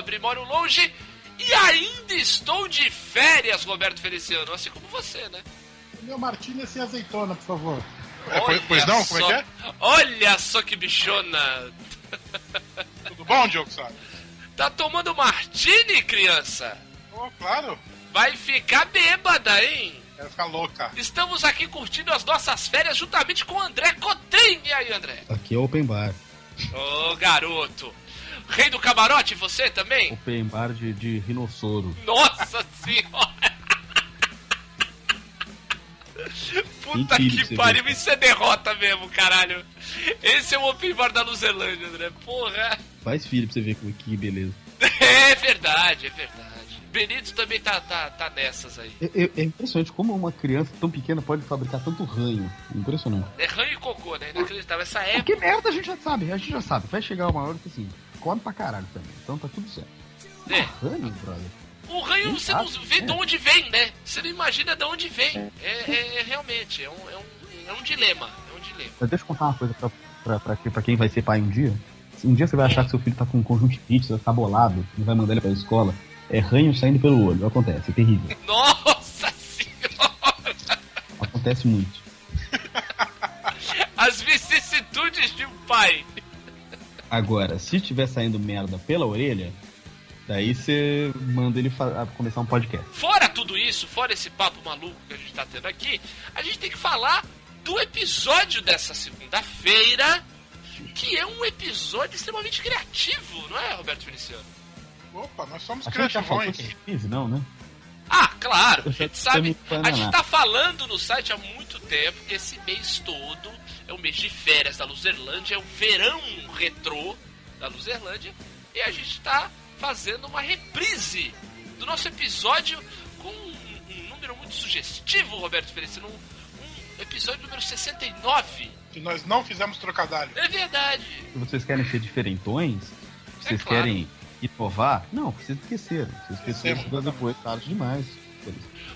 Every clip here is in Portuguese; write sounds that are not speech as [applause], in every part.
pobre, moro longe e ainda estou de férias, Roberto Feliciano, assim como você, né? Meu martini sem azeitona, por favor. É, pois, pois não? Como é que é? Olha só que bichona! [laughs] Tudo bom, Diogo Sá? Tá tomando martini, criança? Oh, claro. Vai ficar bêbada, hein? Vai ficar louca. Estamos aqui curtindo as nossas férias juntamente com o André Cotrim. E aí, André? Aqui é open bar. Ô, garoto. Rei do camarote, você também? Open bar de, de rinossoro. Nossa senhora! [laughs] Puta que pariu, isso é derrota mesmo, caralho. Esse é o open bar da Luzelândia, André. Porra. Faz filho pra você ver que, beleza. [laughs] É verdade, é verdade. Benito também tá, tá, tá nessas aí. É, é- é impressionante como uma criança tão pequena pode fabricar tanto ranho. Impressionante. É ranho e cocô, né? Inacreditável. Essa época. que merda a gente já sabe, a gente já sabe. Vai chegar uma hora que assim, come pra caralho também. Então tá tudo certo. É. Ranho, brother. O ranho você não vê é. de onde vem, né? Você não imagina de onde vem. É, é- é realmente, é um, é, um, é um dilema. É um dilema. Mas deixa eu contar uma coisa pra, pra, pra, pra quem vai ser pai um dia. Um dia você vai achar que seu filho tá com um conjuntivite, vai ficar bolado, não vai mandar ele pra escola. É ranho saindo pelo olho. Acontece, é terrível. [laughs] Nossa senhora! Acontece muito. As vicissitudes de um pai. Agora, se estiver saindo merda pela orelha, daí você manda ele começar um podcast. Fora tudo isso, fora esse papo maluco que a gente tá tendo aqui, a gente tem que falar do episódio dessa segunda-feira, que é um episódio extremamente criativo, não é, Roberto Feliciano? Opa, nós somos A criativões. não, né? Ah, claro, a gente sabe. A gente falando, tá falando no site há muito tempo que esse mês todo é o mês de férias da Luzerlândia, é o verão retrô da Luzerlândia, e a gente tá fazendo uma reprise do nosso episódio com um, um número muito sugestivo, Roberto Feliciano, um, um episódio número 69. Que nós não fizemos trocadilho. É verdade. Se vocês querem ser diferentões, vocês É claro. querem inovar, não, vocês esqueceram. Vocês esqueceram Esquecemos, isso depois, tarde demais.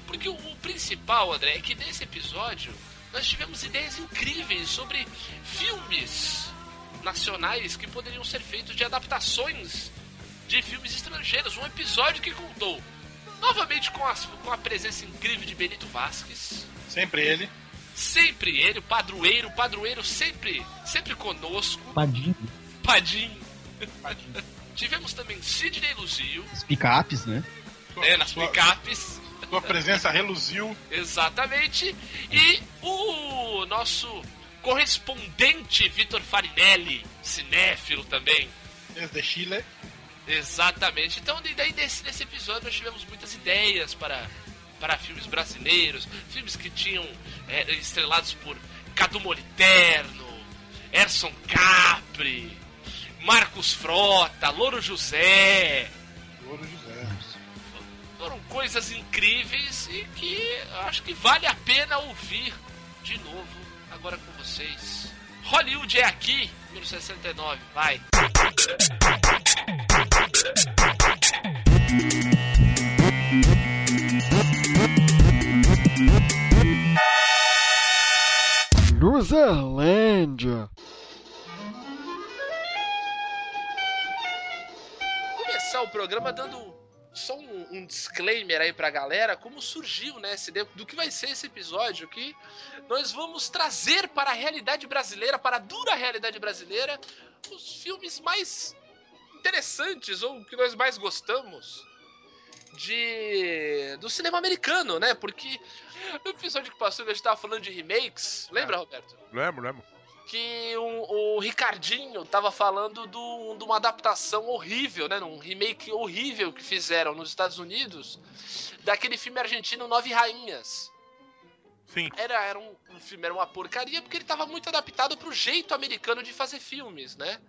Porque o, o principal, André, é que nesse episódio nós tivemos ideias incríveis sobre filmes nacionais que poderiam ser feitos de adaptações de filmes estrangeiros. Um episódio que contou novamente com, as- com a presença incrível de Benito Vasquez. Sempre ele. Sempre ele, o padroeiro, o padroeiro sempre, sempre conosco. Padinho. Padim. [laughs] Tivemos também Sidney Luzio, Os picapes, né? né, nas sua, picapes. Sua presença reluziu. Exatamente. E o nosso correspondente Vitor Farinelli, cinéfilo também. Desde Chile. Exatamente. Então, daí nesse, nesse episódio nós tivemos muitas ideias para, para filmes brasileiros, filmes que tinham é, estrelados por Cadu Moliterno, Erson Capri, Marcos Frota, Louro José. Foram coisas incríveis e que acho que vale a pena ouvir de novo agora com vocês. Hollywood é aqui, número 69, vai. Luzerlândia. Começar o programa dando só um, um disclaimer aí pra galera, como surgiu, né, ideia do que vai ser esse episódio, que nós vamos trazer para a realidade brasileira, para a dura realidade brasileira, os filmes mais interessantes ou que nós mais gostamos de do cinema americano, né? Porque no episódio que passou a gente tava falando de remakes, lembra, Roberto? Lembro, lembro. Que o, o Ricardinho tava falando do, de uma adaptação horrível, né? Um remake horrível que fizeram nos Estados Unidos daquele filme argentino Nove Rainhas. Sim. Era, era um, um filme, era uma porcaria, porque ele tava muito adaptado pro jeito americano de fazer filmes, né?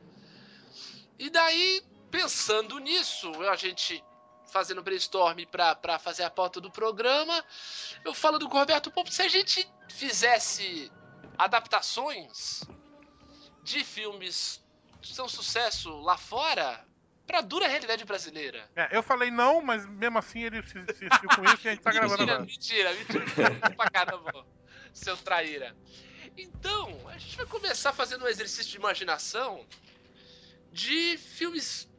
E daí, pensando nisso, a gente fazendo brainstorm pra, pra fazer a pauta do programa, eu falo do Roberto Pompo, se a gente fizesse adaptações de filmes que são sucesso lá fora pra dura realidade brasileira. É, eu falei não, mas mesmo assim ele se insistiu com isso e a gente tá gravando mentira, agora. mentira, mentira, pra caramba, seu traíra. Então, a gente vai começar fazendo um exercício de imaginação de filmes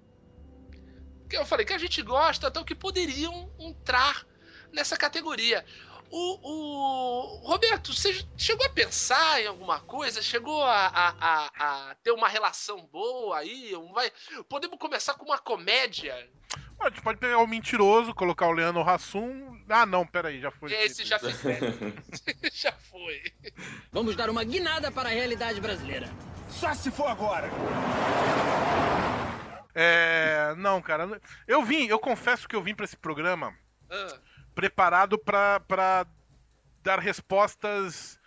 que eu falei que a gente gosta, então que poderiam entrar nessa categoria. O, o Roberto, você chegou a pensar em alguma coisa? Chegou a, a, a, a ter uma relação boa aí? Um- Vai, podemos começar com uma comédia? A gente pode pegar o mentiroso, colocar o Leandro Hassum. Ah, não, peraí, já foi. Esse já fez [laughs] [laughs] já foi. Vamos dar uma guinada para a realidade brasileira. Só se for agora. É. Não, cara. Eu vim, eu confesso que eu vim pra esse programa Ah, preparado pra dar respostas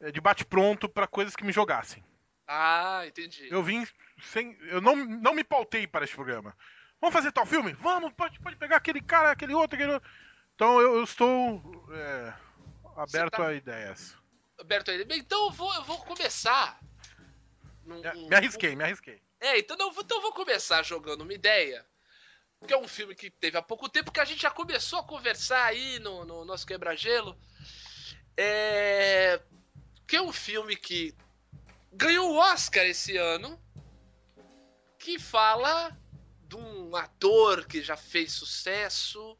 eh, de bate-pronto pra coisas que me jogassem. Ah, entendi. Eu vim sem. Eu não, não me pautei para esse programa. Vamos fazer tal filme? Vamos, pode, pode pegar aquele cara, aquele outro, aquele outro. Então eu, eu estou é, aberto tá- a ideias. Alberto, ele. Bem, então eu vou, eu vou começar. num- Me, me arrisquei, me arrisquei. É, então eu, vou- então eu vou começar jogando uma ideia. Que é um filme que teve há pouco tempo, que a gente já começou a conversar aí no, no nosso quebra-gelo. É. Que é um filme que ganhou o Oscar esse ano. Que fala de um ator que já fez sucesso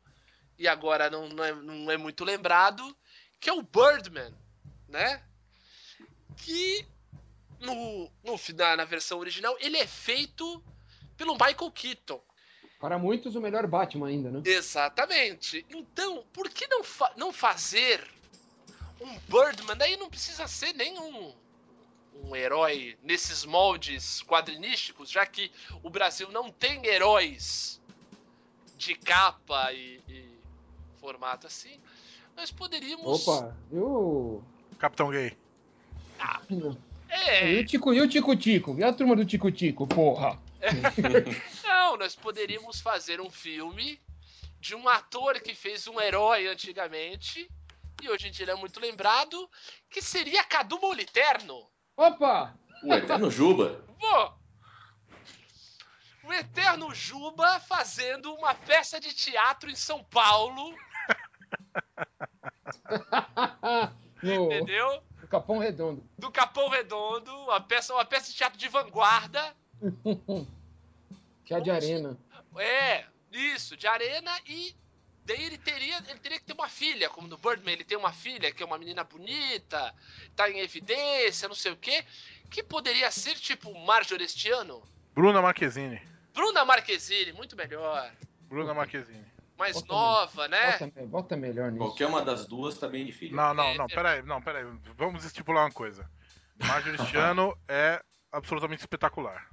e agora não, não, é, não é muito lembrado. Que é o Birdman, né? Que no, no, na, na versão original, ele é feito pelo Michael Keaton. Para muitos, o melhor Batman ainda, né? Exatamente. Então, por que não, fa não fazer um Birdman? Daí não precisa ser nenhum um herói nesses moldes quadrinísticos, já que o Brasil não tem heróis de capa e, e formato assim. Nós poderíamos. Opa, eu. Capitão Gay. É, E o Tico, e o Tico Tico? E a turma do Tico Tico, porra? [laughs] Não, nós poderíamos fazer um filme de um ator que fez um herói antigamente e hoje em dia ele é muito lembrado, que seria Cadu Moliterno. Opa! O Eterno Juba. Pô! O Eterno Juba fazendo uma peça de teatro em São Paulo, [laughs] no, entendeu? no Capão Redondo. Do Capão Redondo, uma peça, uma peça de teatro de vanguarda. [laughs] Chá de arena. É, isso, de arena e daí ele teria, ele teria que ter uma filha, como no Birdman, ele tem uma filha que é uma menina bonita, tá em evidência, não sei o quê, que poderia ser tipo Marjorie este ano. Bruna Marquezine. Bruna Marquezine, muito melhor, Bruna Marquezine. mais Bota nova, né? Bota, bota melhor nisso. Qualquer uma das duas tá bem difícil. Não, não, É, não, é. peraí, não, peraí. Vamos estipular uma coisa. Marjorie este ano é absolutamente espetacular.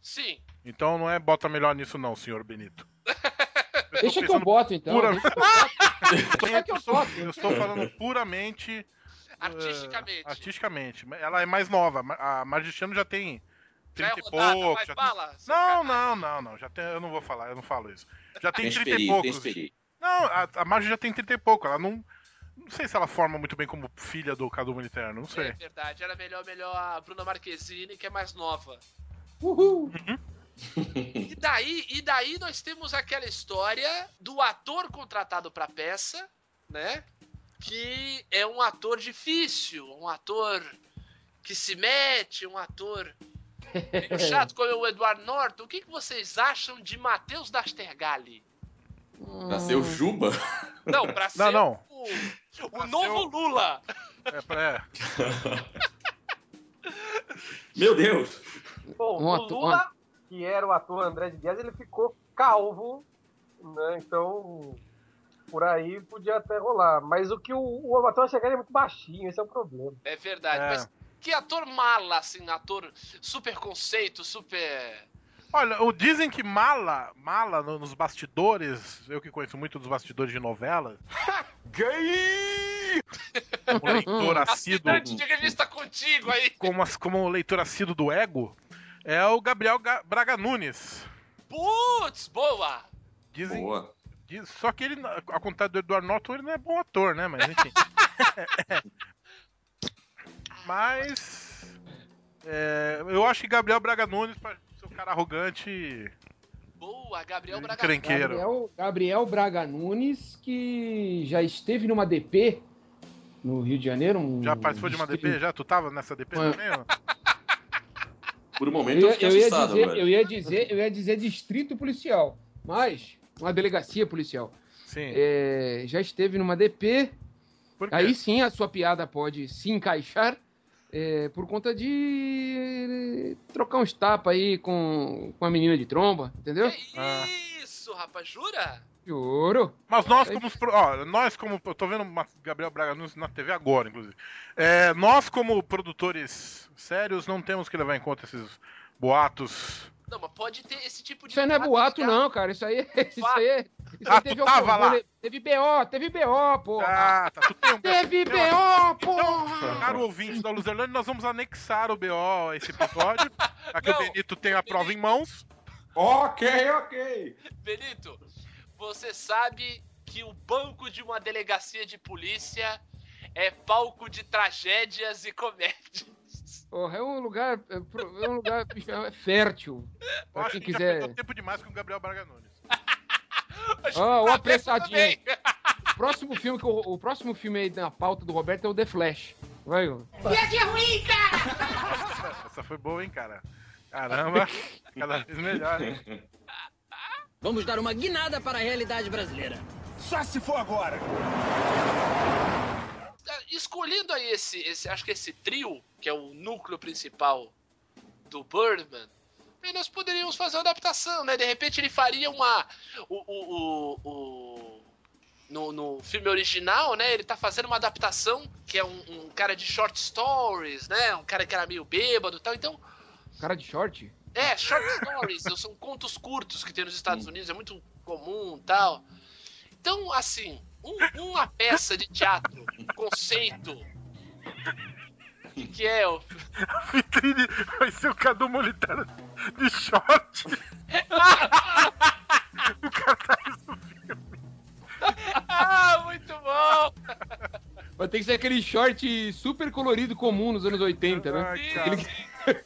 Sim. Então não é bota melhor nisso não, senhor Benito. [laughs] Eu Deixa tô que eu boto, então. pura- Deixa que eu boto. [laughs] Deixa eu, estou, falando puramente [laughs] Artisticamente. eh, artisticamente. Ela é mais nova. A Marjorie este ano já tem Já é 30 e rodada, poucos. já fala. Não, não, não, não. Já tem, eu não vou falar, eu não falo isso. Já tem Deixa 30 e poucos. deixa. Não, a, a Marjorie já tem 30 e pouco. Ela não. Não sei se ela forma muito bem como filha do Cadu Militerno, não É sei. verdade, era melhor, melhor a Bruna Marquezine, que é mais nova. Uhul. E daí, e daí nós temos aquela história do ator contratado pra peça, né? Que é um ator difícil, um ator que se mete, um ator meio [laughs] chato como o Edward Norton. O que, que vocês acham de Matheus Dastergali? Pra ser o Juba. [laughs] Não, pra ser Não, não. o, o Pra novo ser o- Lula. É, pra- é. [laughs] Meu Deus. Bom, Um o Lula, que era o ator André de Guedes, ele ficou calvo, né? Então, por aí podia até rolar. Mas o que o, o ator chegar é muito baixinho, esse é o problema. É verdade, É. mas que ator mala, assim, ator super conceito, super. Olha, o- dizem que mala, mala no- nos bastidores, eu que conheço muito dos bastidores de novelas. [laughs] Gay! Como leitor [laughs] assíduo, Assinante de revista contigo aí. como, como leitor assíduo do ego, é o Gabriel Ga- Braga Nunes. Putz, boa! Dizem, Boa. diz- só que ele, ao contrário do Eduardo Norton, ele não é bom ator, né? Mas enfim. [laughs] Mas. é, eu acho que Gabriel Braga Nunes, pra ser um cara arrogante. Boa, Gabriel Braga. Encrenqueiro. Gabriel, Gabriel Braga Nunes, que já esteve numa DP no Rio de Janeiro. um Já participou de uma DP? Já? Tu tava nessa DP também? [laughs] Por um Eu momento eu, ia, fiquei eu ia assustado, dizer, velho. eu ia dizer, eu ia dizer distrito policial. Mas, uma delegacia policial. Sim. É, já esteve numa DP, Por quê? aí sim a sua piada pode se encaixar é, por conta de trocar uns tapas aí com, com a menina de tromba, entendeu? Que Ah. isso, rapaz, jura? Juro. Mas nós como, os ó, nós como, eu tô vendo uma- Gabriel Braga Nunes na TV agora, inclusive. É, nós como produtores sérios não temos que levar em conta esses boatos. Não, mas pode ter esse tipo de. Isso aí não é boato, não, cara. Isso aí, isso aí, é- isso Ah, aí tu teve, tava algum- lá? teve BO, teve BO, porra. Ah, tá. Tu tem um teve Então, BO, porra. Caro ouvinte da Luzerlândia, nós vamos anexar o BO a esse episódio. Aqui o. Benito tem a prova em mãos. Ok, ok. Benito, você sabe que o banco de uma delegacia de polícia é palco de tragédias e comédias. Porra, é um lugar, é é um lugar é fértil. Eu Pra acho quem que já quiser. perdeu tempo demais com o Gabriel Braga Nunes. [laughs] Ó, o apressadinho. O próximo filme que o, o próximo filme aí na pauta do Roberto é o The Flash. Vai, ó. Essa foi boa, hein, cara? Caramba, [laughs] cada vez melhor, hein? [laughs] Vamos dar uma guinada para a realidade brasileira. Só se for agora. Ah, Escolhendo aí esse, esse, acho que esse trio, que é o núcleo principal do Birdman, aí nós poderíamos fazer uma adaptação, né? De repente ele faria uma. O, o, o, o- no, no filme original, né? Ele tá fazendo uma adaptação que é um, um cara de short stories, né? Um cara que era meio bêbado e tal. Então, Cara de short? É, short stories, [laughs] são contos curtos que tem nos Estados Unidos, é muito comum e tal. Então, assim, um- uma peça de teatro, um conceito, que é o. [laughs] Vitrine vai ser o Cadu Molitano de short. [laughs] o cara tá isso. Ah, muito bom! Vai ter que ser aquele short super colorido comum nos anos 80, né? Ai. Aquele-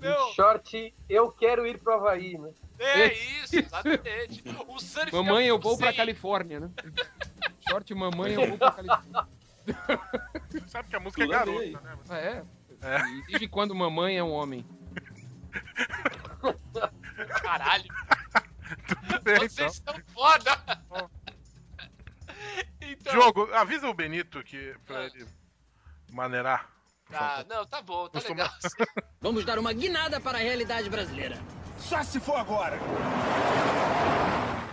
Não, Short, eu quero ir pro Havaí, né? é isso, exatamente. O surf Mamãe, é eu vou pra. Califórnia, né? [laughs] Short mamãe, eu vou pra Califórnia. Sabe que a música é Lamei. garota, né? Ah, é? É. E Desde quando mamãe é um homem? Caralho, Bem, então. vocês são foda! Então, Jogo, avisa o Benito que pra ele maneirar. Ah, não, tá bom, tá sou legal. [laughs] Vamos dar uma guinada para a realidade brasileira. Só se for agora.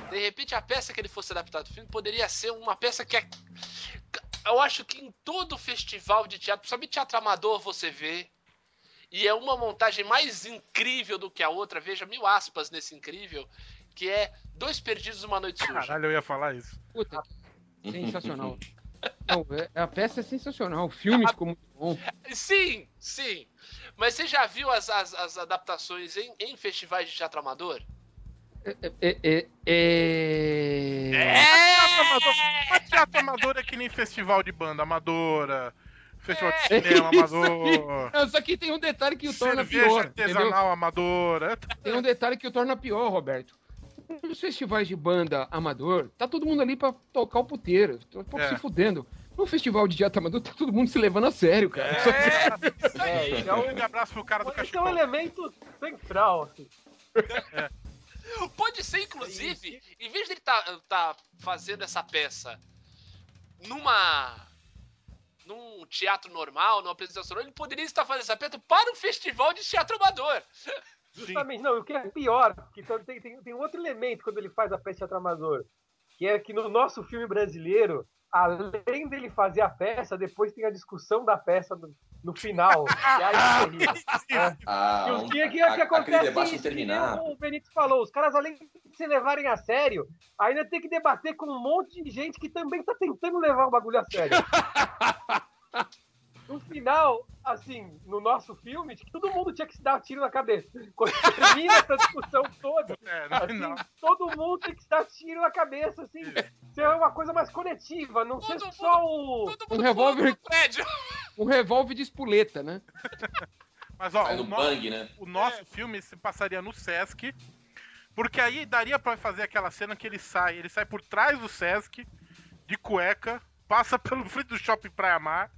De repente, a peça que ele fosse adaptado ao filme poderia ser uma peça que é. Eu acho que em todo festival de teatro, principalmente teatro amador, você vê. E é uma montagem mais incrível do que a outra, veja mil aspas nesse incrível, que é Dois Perdidos Uma Noite Suja. Caralho, eu ia falar isso. Puta, sensacional. [laughs] Não, é- a peça é sensacional. O filme ficou muito bom. Sim, sim. Mas você já viu as, as, as adaptações em, em festivais de teatro amador? É. é, é, é... Teatro amador, mas teatro amador é que nem festival de banda amadora, festival de É, cinema [laughs] amador, Não, só que tem um detalhe que o torna cerveja pior. Entendeu? artesanal amadora. Tem um detalhe que o torna pior, Roberto. Nos festivais de banda amador, tá todo mundo ali pra tocar o puteiro. Tô um pouco É. se fudendo. No festival de teatro amador, tá todo mundo se levando a sério, cara. Que- É, esse é Um um, grande abraço pro cara do esse é um elemento central, assim. Pode ser, inclusive, em vez dele tá, tá fazendo essa peça numa. num teatro normal, numa apresentação normal, ele poderia estar fazendo essa peça para um festival de teatro amador. Justamente, não, o que é pior, que tem, tem, tem outro elemento quando ele faz a peça de teatro amador, que é que no nosso filme brasileiro, além dele fazer a peça, depois tem a discussão da peça no, no final. [laughs] E aí é terrível. É. Ah, E um, o que, é que, a- que aquele acontece debate isso, que interminável. o Benito falou, os caras além de se levarem a sério, ainda tem que debater com um monte de gente que também tá tentando levar o bagulho a sério. [laughs] No final, assim, no nosso filme, todo mundo tinha que se dar um tiro na cabeça. Quando termina essa discussão toda, [laughs] É, no assim, final. todo mundo tem que se dar tiro na cabeça, assim, ser uma coisa mais coletiva, não ser Todo só o... Todo Um mundo revólver-. Um revólver de espoleta, né? [laughs] Mas ó, o, no no- bang, né? o nosso filme se passaria no Sesc, porque aí daria pra fazer aquela cena que ele sai, ele sai por trás do Sesc, de cueca, passa pelo frente do shopping Praia Mar,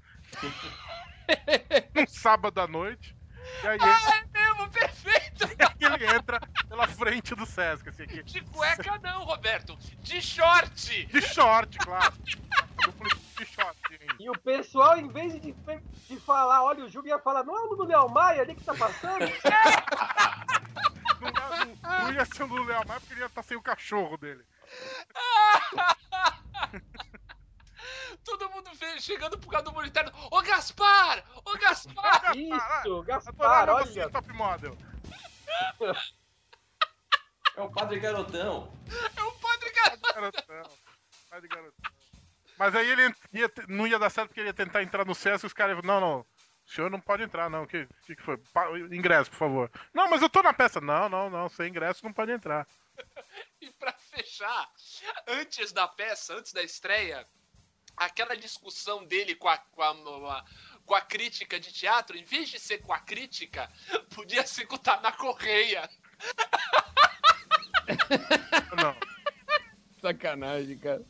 num [laughs] sábado à noite, e aí ele, É mesmo, perfeito. e aí ele entra pela frente do Sesc, assim, aqui. De cueca não, Roberto. De short. De short, claro. de short. E o pessoal, em vez de, de falar, olha, o Júlio ia falar, não é o do Léo Maia ali que tá passando? [laughs] não, ia ser o do Léo Maia porque ele ia estar sem o cachorro dele. [laughs] Todo mundo veio chegando por causa do monitor. Ô Gaspar! Ô Gaspar! [laughs] Isso, Gaspar, olha. você, top model. [laughs] É o Padre Garotão. É o Padre Garotão. Padre Garotão. Mas aí ele ia, não ia dar certo porque ele ia tentar entrar no Sesc e os caras iam não, não, o senhor não pode entrar, não. O que, que, que foi? Pa- ingresso, por favor. Não, mas eu tô na peça. Não, não, não, sem ingresso não pode entrar. [laughs] E pra fechar, antes da peça, antes da estreia, aquela discussão dele com a, com a, com a crítica de teatro, em vez de ser com a crítica, [laughs] podia ser com o Tana Correia. Não. Sacanagem, cara.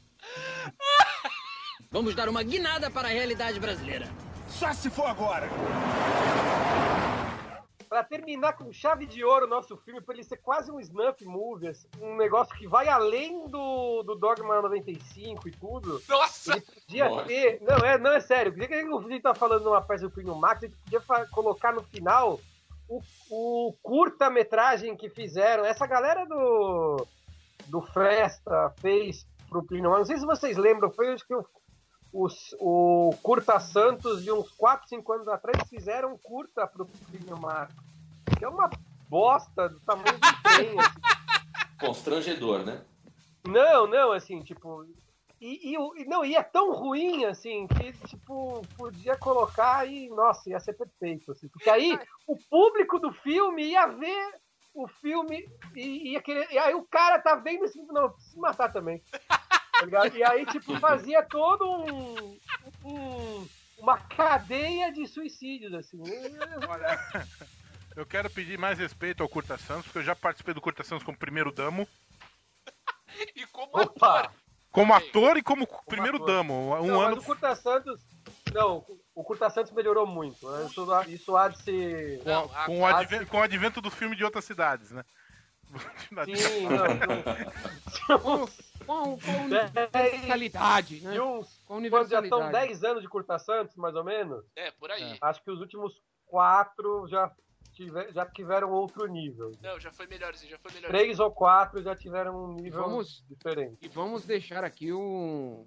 Vamos dar uma guinada para a realidade brasileira. Só se for agora. Pra terminar com chave de ouro o nosso filme, pra ele ser quase um snuff movie, assim, um negócio que vai além do, do Dogma 95 e tudo. Nossa! Ele podia Nossa. ter. Não, é, não é sério. O que a gente tá falando numa peça do Primo Max, a gente podia colocar no final o, o curta-metragem que fizeram. Essa galera do, do Fresta fez pro Plínio Marcos. Não sei se vocês lembram, foi acho que o, os- o Curta Santos, de uns 4, 5 anos atrás, fizeram um curta pro Plínio Marcos. Que é uma bosta do tamanho do trem. assim. Constrangedor, né? Não, não, assim, tipo. E, e, e não, e é tão ruim, assim, que, tipo, podia colocar e, nossa, ia ser perfeito, assim. Porque aí o público do filme ia ver o filme e ia querer. E aí o cara tá vendo assim, não, preciso se matar também. Tá ligado? E aí, tipo, fazia todo um. um- uma cadeia de suicídios, assim. Olha, eu quero pedir mais respeito ao Curta Santos, porque eu já participei do Curta Santos como primeiro damo, E como Opa! ator. como ator e como primeiro ator. damo. Um não, ano. mas o Curta Santos. Não, o Curta Santos melhorou muito. né? Isso, isso há de ser. Com, a- com o a- adven- com o advento do filme de outras cidades, né? Sim, não. Dez- universalidade, né? De uns. Qual Quando já estão universalidade? 10 anos de Curta Santos, mais ou menos. É, por aí. Acho que os últimos quatro já, tiver, já tiveram outro nível. Não, já foi melhorzinho, já foi melhorzinho. Três ou quatro já tiveram um nível Vamos- diferente. E vamos deixar aqui um,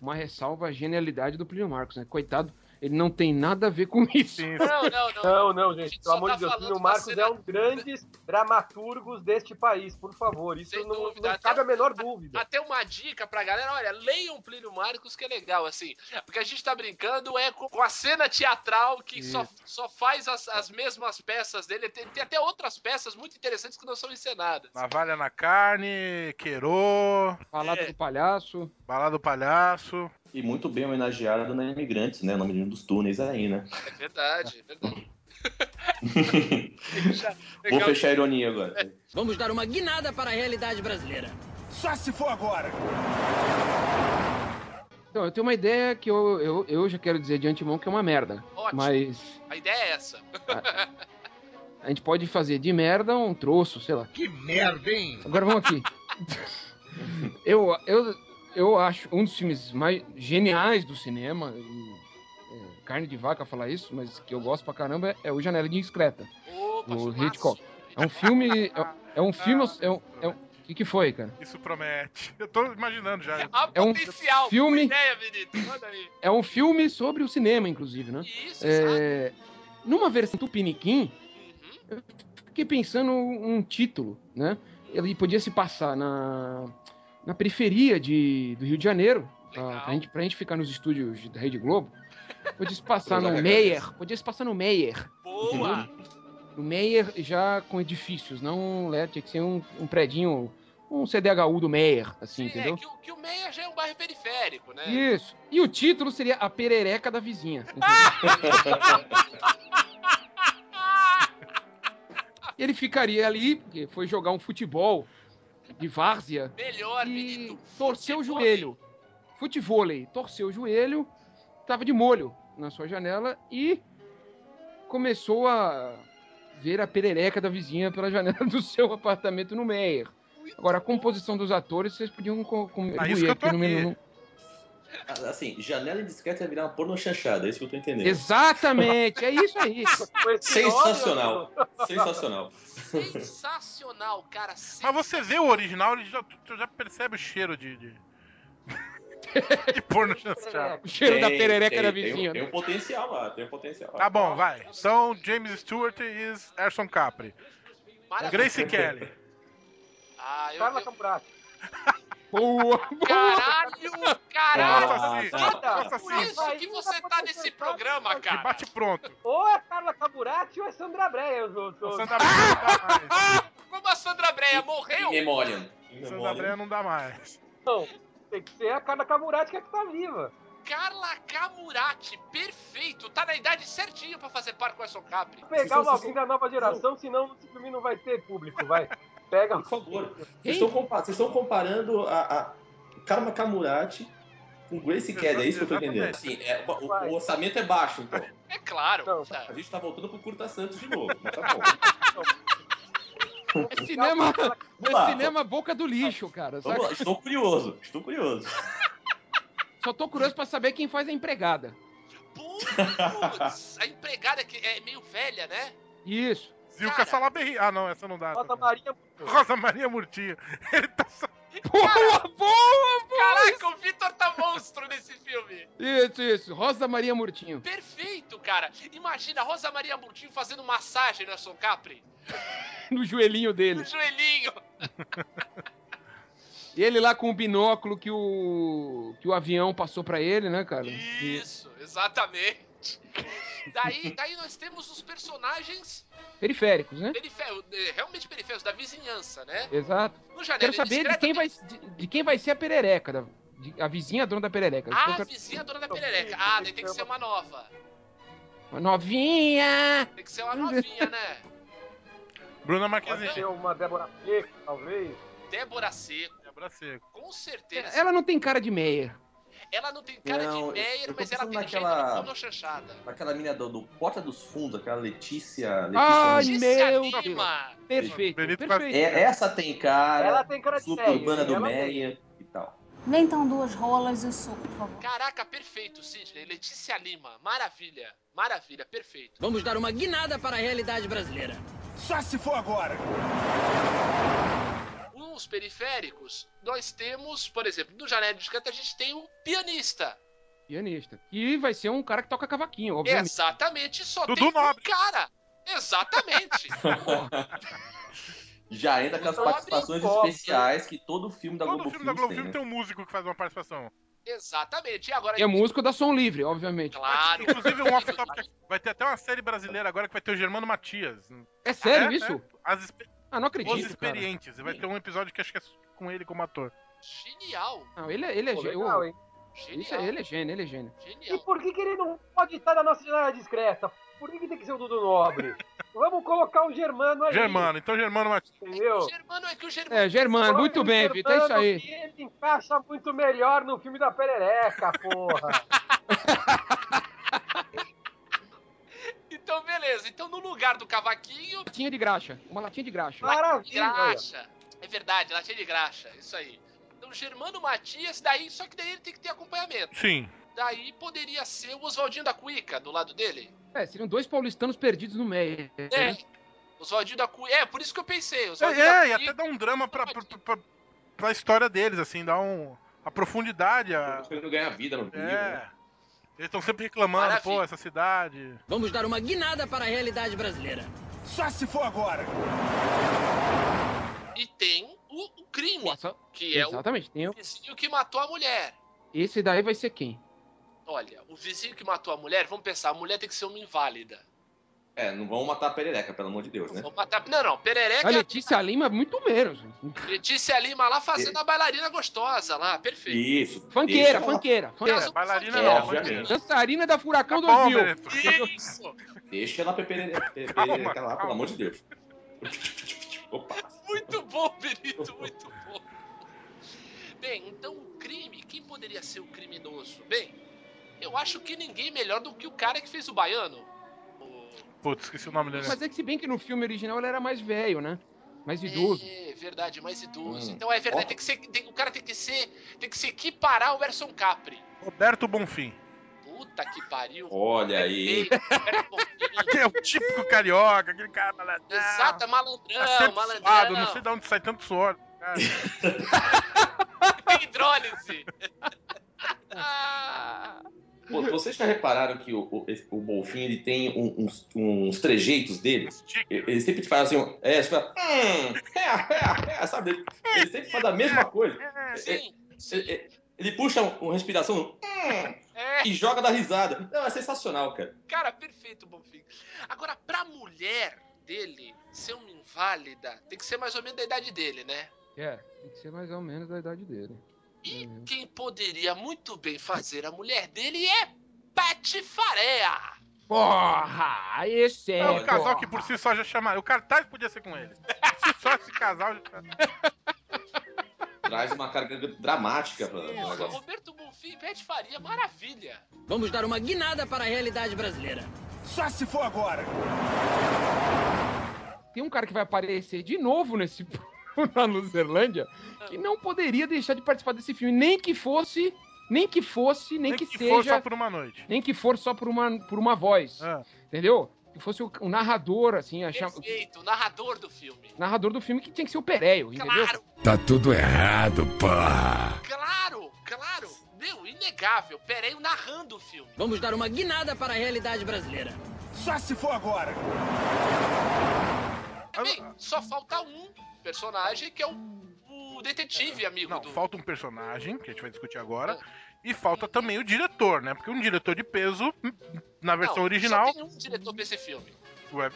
uma ressalva à genialidade do Plínio Marcos, né? Coitado, ele não tem nada a ver com isso. Sim, Não, não, não. Não, não, gente, pelo amor tá de Deus, Plínio Marcos cena- é um dos grandes dramaturgos deste país, por favor. Isso Sem não, dúvida, não até- cabe a menor dúvida. Até uma dica pra galera, olha, leiam Plínio Marcos que é legal, assim. Porque a gente tá brincando é com, com a cena teatral que só, só faz as, as mesmas peças dele. Tem, tem até outras peças muito interessantes que não são encenadas. Navalha na carne, Queiro, Falado É. do palhaço. Balada do Palhaço. E muito bem homenageado na Imigrantes, né? O nome de um dos túneis aí, né? É verdade, é verdade. [laughs] Vou fechar a ironia agora. Vamos dar uma guinada para a realidade brasileira. Só se for agora. Então, eu tenho uma ideia que eu, eu, eu já quero dizer de antemão que é uma merda. Ótimo. Mas A ideia é essa. a gente pode fazer de merda um troço, sei lá. Que merda, hein? Agora vamos aqui. [laughs] eu, eu, eu acho um dos filmes mais geniais do cinema, e, é, carne de vaca falar isso, mas que eu gosto pra caramba, é o Janela Indiscreta, Opa, do filmaço. Hitchcock. É um filme. É, é um filme. É um, é um, o que, que foi, cara? Isso promete. Eu tô imaginando já. Há É um potencial. filme- ideia. É um filme sobre o cinema, inclusive, né? Isso. É, numa versão tupiniquim, Uhum. fiquei pensando um título, né? Ele podia se passar na, na periferia de, do Rio de Janeiro, pra, pra, gente, pra gente ficar nos estúdios da Rede Globo. Podia se passar no. Meyer, podia se passar no Meyer. Boa. No Meyer já com edifícios, não né, tinha que ser um, um predinho, um CDHU do Meyer, assim, Sim, entendeu? é que, o- que o Meia já é um bairro periférico, né? Isso. E o título seria A Perereca da Vizinha. entendeu? [laughs] E ele ficaria ali, porque foi jogar um futebol de várzea Melhor, e torceu o joelho. Futevôlei, torceu o joelho, tava de molho na sua janela e começou a ver a perereca da vizinha pela janela [laughs] do seu apartamento no Meyer. Agora, a composição dos atores, vocês podiam co- com- Ah, isso que eu tô aqui no aqui. Assim, janela indiscreta vai virar uma porno chanchada, é isso que eu tô entendendo. Exatamente, é isso aí. [laughs] Sensacional. Sensacional. Sensacional, cara. Mas você vê o original, ele já, tu já percebe o cheiro de. de, [laughs] de porno chanchado. O cheiro da Tem- perereca tem- da tem um- vizinha. Tem um potencial lá, tem um potencial lá. Tá bom, vai. Então, James Stewart e Erson Capri. Maravilha. Grace Kelly. Ah, eu, Carla eu- Camprati. [laughs] Boa, boa. Caralho, caralho. Nossa, nossa, Por isso que você tá nesse programa, De cara. bate pronto. Ou é Carla Camurati ou é Sandra Breia, os outros. O Sandra Breia não dá mais. Como a Sandra Breia morreu, memoriam. In Sandra. Breia não dá mais. Não, tem que ser a Carla Camurati que é que tá viva. Carla Camurati, perfeito. Tá na idade certinho pra fazer par com essa Capri. Vou pegar uma alguém da nova geração, senão esse filme não vai ter público, vai. Pega. Por favor. Vocês estão, compa- vocês estão comparando a, a Karma Kamurati com Grace Kelly, é isso que eu tô entendendo. Assim, é, o, o- orçamento é baixo, então. É claro. Não, tá. A gente tá voltando pro Curta Santos de novo, mas tá bom. É cinema, é lá. cinema boca do lixo, cara. Vamos saca? lá, estou curioso, estou curioso. Só tô curioso pra saber quem faz a empregada. [laughs] Putz, a empregada que é meio velha, né? Isso. Zilka Cara. Salaberry. Ah, não, essa não dá. Rosa Maria. Rosa Maria Murtinho. [laughs] Ele tá só... Boa, boa, Caraca, o Vitor tá monstro nesse filme. Isso, isso. Rosa Maria Murtinho. Perfeito, cara. Imagina a Rosa Maria Murtinho fazendo massagem na Son Capri. [laughs] No joelhinho dele. No joelhinho. [laughs] E ele lá com o binóculo que o que o avião passou pra ele, né, cara? E- Isso, exatamente. Daí, daí nós temos os personagens Periféricos, né? periféricos, realmente periféricos, da vizinhança, né? Exato. Janela Quero saber de quem vai de, de quem vai ser a perereca, da- de- a vizinha dona da perereca. A Eu quero- vizinha dona da perereca. Ah, daí tem que ser uma nova. Uma novinha. Tem que ser uma novinha, né? Bruna Pode Marquezine. ser uma Débora Seco, talvez. Débora Seco, Quebra seco. com certeza. Ela não tem cara de Meyer. Ela não tem cara Não, de Meyer, mas ela tem pensando jeito naquela- de chanchada. Aquela mina do, do Porta dos Fundos, aquela Letícia. Letícia Ai, Letícia meu Lima. Perfeito, Benito perfeito. é, essa tem cara. Ela tem cara de Suburbana Meyer, do. Meia e tal. Vê então duas rolas e o suco, por favor. Caraca, perfeito, Sidney. Letícia Lima, maravilha. Maravilha, perfeito. Vamos dar uma guinada para a realidade brasileira. Só se for agora. Os periféricos, nós temos, por exemplo, no Janela Discreta a gente tem um pianista. Pianista. E vai ser um cara que toca cavaquinho, obviamente. Exatamente, só Dudu tem um Nobre. cara. Exatamente. [laughs] Já entra com as Nobre participações especiais que todo filme da Todo Globo filme da Globo tem, né? tem um músico que faz uma participação. Exatamente. E agora E é músico da Som Livre, obviamente. Claro. Inclusive, um [laughs] off-top. Vai ter até uma série brasileira agora que vai ter o Germano Matias. É sério É, isso? é. As Ah, não Os acredito, cara. Experientes. Vai ter um episódio que acho que é com ele como ator. Genial. Não, ele, é- ele é Pô, gênio. legal, hein? Genial. Isso é, ele é gênio, ele é gênio. E Genial. por que, que ele não pode estar na nossa janela discreta? Por que, que tem que ser o Dudu Nobre? [laughs] Vamos colocar o Germano aí. Germano, então Germano Matias. Entendeu? O Germano é que o Germano. É, Germano, muito bem, Germano Vitor, é isso aí. Ele encaixa muito melhor no filme da perereca, porra. [laughs] Então, beleza. Então, no lugar do cavaquinho, Latinha de graxa. Uma latinha de graxa. Maravilha. graxa. É verdade, latinha de graxa. Isso aí. Então, Germano Matias, daí, só que daí ele tem que ter acompanhamento. Sim. Daí poderia ser o Oswaldinho da Cuica, do lado dele. É, seriam dois paulistanos perdidos no meio. É. Oswaldinho da Cuica. É, por isso que eu pensei. É, Oswaldinho é, da e até dá um drama pra, pra, pra, pra história deles, assim, dá um. A profundidade, a. Tô querendo ganhar vida no vídeo, É. né? Eles estão sempre reclamando, Maravilha. pô, essa cidade. Vamos dar uma guinada para a realidade brasileira. Só se for agora. E tem o, o crime, Nossa, que é o Exatamente. Tem o- vizinho que matou a mulher. Esse daí vai ser quem? Olha, o vizinho que matou a mulher, vamos pensar, a mulher tem que ser uma inválida. É, não vão matar a perereca, pelo amor de Deus, né? Vamos matar... Não, não, perereca A é Letícia Lima, muito menos. Letícia Lima lá fazendo a bailarina gostosa lá, perfeito. Isso. Funkeira. são bailarina. É, não, obviamente. Dançarina da Furacão Tá bom, 2000. Beneto. Isso! Deixa ela perereca lá, Calma, pelo amor de Deus. [laughs] Opa. Muito bom, Benito, muito bom. Bem, então o crime, quem poderia ser o criminoso? Bem, eu acho que ninguém melhor do que o cara que fez o baiano. Putz, esqueci o nome dele. Mas é que se bem que no filme original ele era mais velho, né? Mais idoso. É verdade, mais idoso. Hum. Então é verdade, tem que ser, tem- o cara tem que ser, tem que se equiparar ao Erson Capri. Roberto Bonfim. Puta que pariu. Olha aí. Roberto Bonfim. Aquele [laughs] é o típico carioca, aquele cara lá. Exato, é Tá malandrão, sempre malandrão. suado, não sei de onde sai tanto suor. [laughs] cara. Hidrólise. [laughs] Vocês já repararam que o, o, o Bonfim ele tem um- uns, uns trejeitos dele? Ele sempre faz assim, um- é, tipo, hum, é, é, é, sabe? Ele, ele sempre faz a mesma coisa. Ele, ele- ele puxa um- uma respiração hum, É, e joga da risada. Não, é sensacional, cara. cara, perfeito, Bonfim. Agora, pra mulher dele ser uma inválida, tem que ser mais ou menos da idade dele, né? É, tem que ser mais ou menos da idade dele. E quem poderia muito bem fazer a mulher dele é Patifaréa. Porra! Esse é. É um casal porra. que por si só já chamaram. O cartaz podia ser com ele. Si só esse casal já. [laughs] Traz uma carga dramática pra, negócio. Roberto Bonfim e Pet Faria, maravilha. Vamos dar uma guinada para a realidade brasileira. Só se for agora. Tem um cara que vai aparecer de novo nesse [laughs] na Luzerlândia que não poderia deixar de participar desse filme, nem que fosse, nem que fosse, nem, Nem que, que seja, for só por uma noite. nem que for só por uma, por uma voz, Ah. entendeu? Que fosse o, o narrador, assim, a cham- Perfeito, o narrador do filme. narrador do filme que tinha que ser o Pereio, entendeu? Claro, Tá tudo errado, porra. claro, claro. Meu, inegável. Pereio narrando o filme. Vamos dar uma guinada para a realidade brasileira. Só se for agora. Bem, só falta um personagem que é o, o detetive, amigo Não, do. falta um personagem, que a gente vai discutir agora. E falta também o diretor, né? Porque um diretor de peso, na versão Não, original, Só tem um diretor pra esse filme.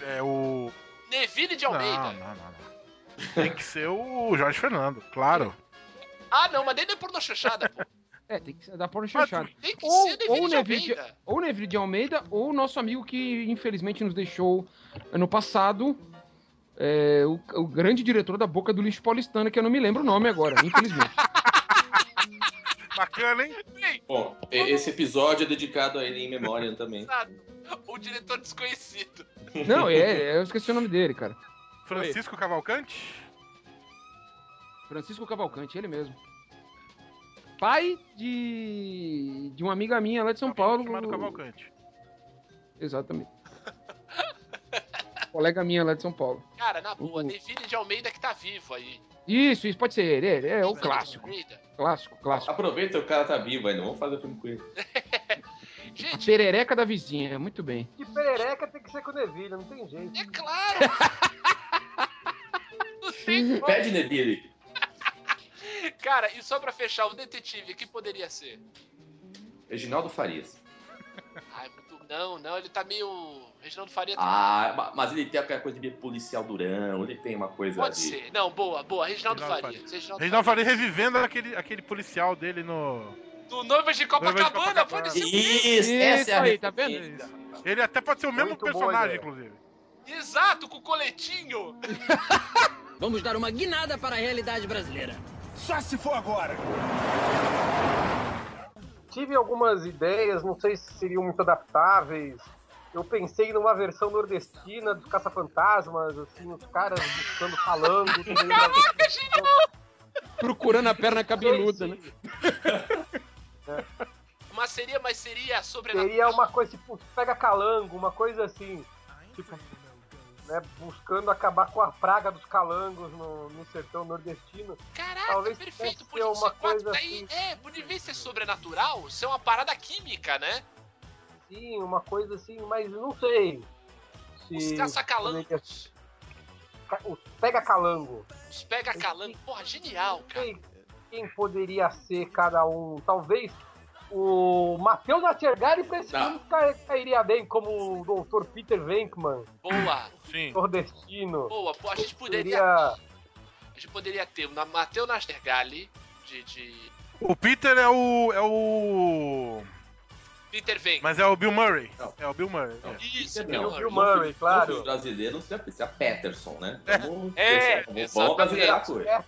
é, é o. Neville de Não, Almeida. não, não, não. Tem que ser o Jorge Fernando, claro. Ah, não, mas nem é pornô chanchada, pô. [laughs] É, tem que ser da porno chanchada. Tem que Ou, ser ou, Neville de Neville de, Almeida. ou Neville de Almeida, ou o nosso amigo que infelizmente nos deixou ano passado, é, o, o grande diretor da Boca do Lixo Paulistana, que eu não me lembro o nome agora, infelizmente. [laughs] Bacana, hein? Bom, esse episódio é dedicado a ele em memória [laughs] também. Exato. O diretor desconhecido. Não, é, eu esqueci o nome dele, cara. Francisco Cavalcante? Francisco Cavalcante, ele mesmo. Pai de, de uma amiga minha lá de São Paulo. Chamado Cavalcante. Exatamente. Colega minha lá de São Paulo. Cara, na boa, Uhum. Neville de Almeida que tá vivo aí. Isso, isso pode ser ele. ele é o clássico. Clássico, clássico. Aproveita, o cara tá vivo ainda. Vamos fazer filme com ele. [laughs] A perereca da vizinha, muito bem. Que perereca tem que ser com o Neville, não tem jeito. É claro! [laughs] Não tem como. Pede Neville. Cara, e só pra fechar, o detetive, que poderia ser? Reginaldo Farias. Ai, muito... Não, não, ele tá meio. Reginaldo Faria tá- Ah, ma- mas ele tem aquela coisa de policial durão, ele tem uma coisa Pode de... ser. Não, boa, boa. Reginaldo, Reginaldo Faria. Faria. Reginaldo, Reginaldo Faria revivendo aquele, aquele policial dele no. Do Noivas de de Copacabana, ser. um Isso, essa é a aí, tá referência. Ele até pode ser o mesmo Muito personagem, inclusive. Exato, com o coletinho. [laughs] Vamos dar uma guinada para a realidade brasileira. Só se for agora. Tive algumas ideias, não sei se seriam muito adaptáveis. Eu pensei numa versão nordestina dos Caça-Fantasmas, assim, os caras buscando calango. no meio da- Caraca! Procurando a perna cabeluda, né? Mas seria, mas seria sobrenatural. Seria uma coisa tipo, pega calango, uma coisa assim. Tipo, né, buscando acabar com a praga dos calangos no, no sertão nordestino. Caraca, Talvez perfeito. Podia ser uma coisa daí. assim. É, por de ser sobrenatural, ser uma parada química, né? Sim, uma coisa assim, mas não sei. Se Os caça-calangos. Os pega calango. Os pega calango. Porra, genial, cara. quem poderia ser cada um. Talvez o Matheus Natchergari pra esse Tá. filme cai- cairia bem, como o Dr. Peter Venkman, Boa, Sim. nordestino. boa. Pô, a gente poderia. Seria A gente poderia ter o Matheus Nastergali de, de O Peter é o. é o. Peter Venkman. Mas é o Bill Murray. Não. É o Bill Murray. Não. Isso, Não, Bill o Murray. Bill Murray, No claro. filme brasileiro não precisa precisa Peterson, né? Vamos, É, vamos, exatamente. vamos brasileirar a coisa. É,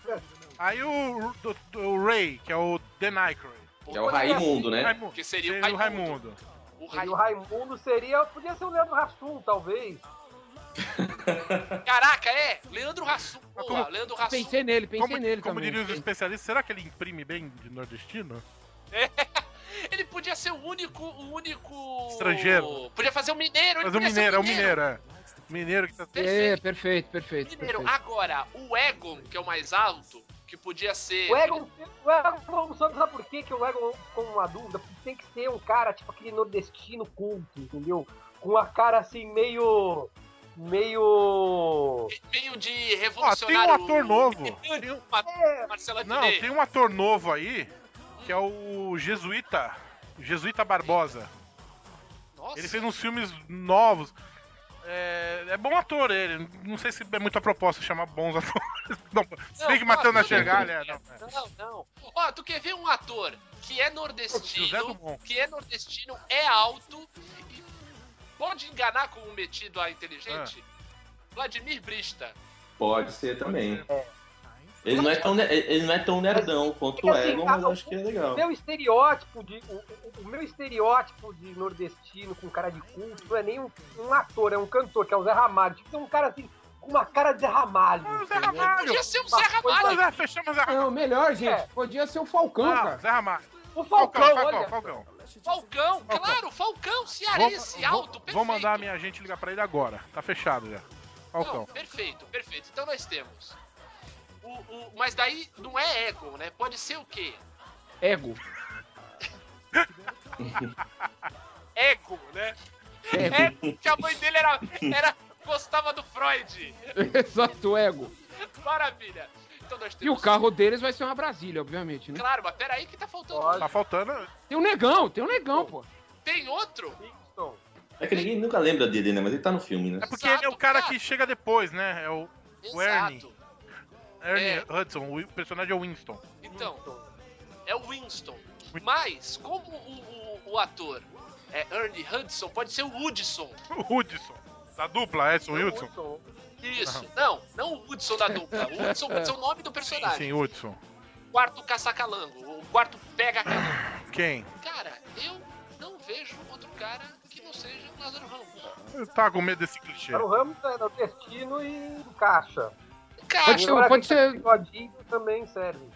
Aí o, o, o Ray, que é o Dan Aykroyd. Que é o Raimundo, né? Raimundo. Que seria o Seria Raimundo. o Raimundo. O E o Raimundo seria. Podia ser o Leandro Hassum, talvez. [laughs] Caraca, é! Leandro Hassum. Boa, como- Leandro Hassum. Pensei nele, pensei Como, nele como também. diriam os especialistas, será que ele imprime bem de nordestino? [laughs] Ele podia ser o único. O único. Estrangeiro. Podia fazer um mineiro. Mas o podia ser mineiro, é o mineiro, é. Mineiro que tá. É, perfeito, perfeito. Mineiro. perfeito. Agora, o Egon, que é o mais alto, que podia ser. O Egon, o Egon sabe, por quê que o Egon com uma dúvida? Porque tem que ser um cara, tipo aquele nordestino culto, entendeu? Com uma cara assim, meio. meio. Meio de Ó, tem revolucionário. um ator novo. É, Marcelo Não, Adnet. tem um ator novo aí, que é o Jesuíta. Jesuíta Barbosa. Nossa. Ele fez uns filmes novos. É, é bom ator ele. Não sei se é muita proposta chamar bons atores. [laughs] Não, se bem que Matheus não, Nastergalli é. Não, é. Não, não. Ó, tu quer ver um ator que é José nordestino, Dumont. que é nordestino, é alto e pode enganar com um metido a inteligente? Ah. Vladimir Brista. Pode ser também. Ele não é tão, ele não é tão nerdão quanto o É que, assim, Egon, mas acho que é legal. O meu estereótipo de. O, o- o meu estereótipo de nordestino com cara de culto não é nem um, um ator, é um cantor, que é o Zé Ramalho. Que ser um cara assim, com uma cara de Zé Ramalho. Zé? Ramalho! Podia ser o Uma Zé Ramalho. Zé, fechamos Zé Ramalho. Não, melhor, gente. É. Podia ser o Falcão, Ah, cara. Zé Ramalho. O Falcão, Falcão, Falcão, olha. Falcão. Falcão, Falcão. claro, Falcão, Vou, cearense, vou- alto, perfeito. vou mandar a minha agente ligar pra ele agora. Tá fechado já. Não, Falcão. perfeito, perfeito. Então nós temos. O, o- mas daí não é Egon, né? Pode ser o quê? Ego. [laughs] Ego, né? Ego. É, que a mãe dele era, era gostava do Freud. [laughs] Exato, ego. Maravilha. Então nós E o temos. carro deles vai ser uma Brasília, obviamente, né? Claro, mas peraí que tá faltando. Olha. Tá faltando. Tem um negão, tem um negão, pô. Tem outro? Kingston. É que ninguém nunca lembra dele, né? Mas ele tá no filme, né? É porque ele é o Exato, cara cara. que chega depois, né? É o O Ernie. Ernie É. Hudson. O personagem é o Winston. Então, é o Winston. Mas, como o, o, o ator é Ernie Hudson, pode ser o Woodson. [laughs] O Hudson. Da dupla, Edson Hudson. Hudson. Isso. Não, não o Woodson da dupla. O Woodson pode ser o nome do Sim, personagem. sim, Hudson. Quarto caça-calango. O quarto pega calango. Quem? Cara, eu não vejo outro cara que não seja o Lázaro Ramos. Eu tava com medo desse clichê. O Ramos é nordestino e encaixa. Cara, Pode ser, Agora, pode ser. bigodinho também serve.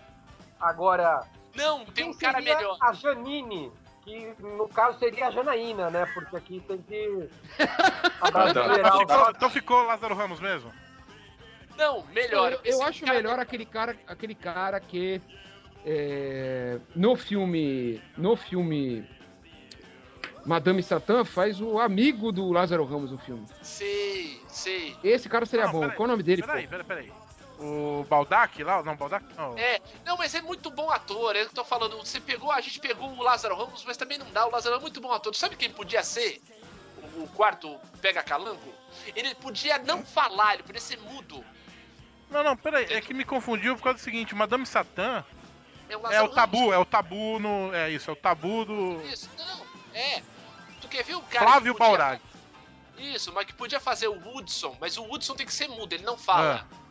Agora, não, tem um cara melhor. a Janine? Que no caso seria a Janaína, né? Porque aqui tem que. [laughs] Então abrasileirar o ficou, então ficou Lázaro Ramos mesmo? Não, melhor. Eu, eu acho cara- melhor aquele cara, aquele cara que é, no filme, no filme Madame Satã faz o amigo do Lázaro Ramos no filme. Sei, sei. Esse cara seria Não, bom. peraí, Qual o nome dele? Peraí, pô? peraí, peraí. O Baldac lá? Não, Baldac não. É, não, mas é muito bom ator. Eu tô falando, você pegou, a gente pegou o Lázaro Ramos, mas também não dá. O Lázaro é muito bom ator. Sabe quem podia ser? O, o quarto pega calango? Ele podia não falar, ele podia ser mudo. Não, não, peraí. É que me confundiu por causa do seguinte: Madame Satã É o, é o tabu, é o tabu no. É isso, é o tabu do. Ramos. Isso, não, é. Tu quer ver o cara. Flávio que podia- Baurag. Isso, mas que podia fazer o Woodson, mas o Woodson tem que ser mudo, ele não fala. Ah.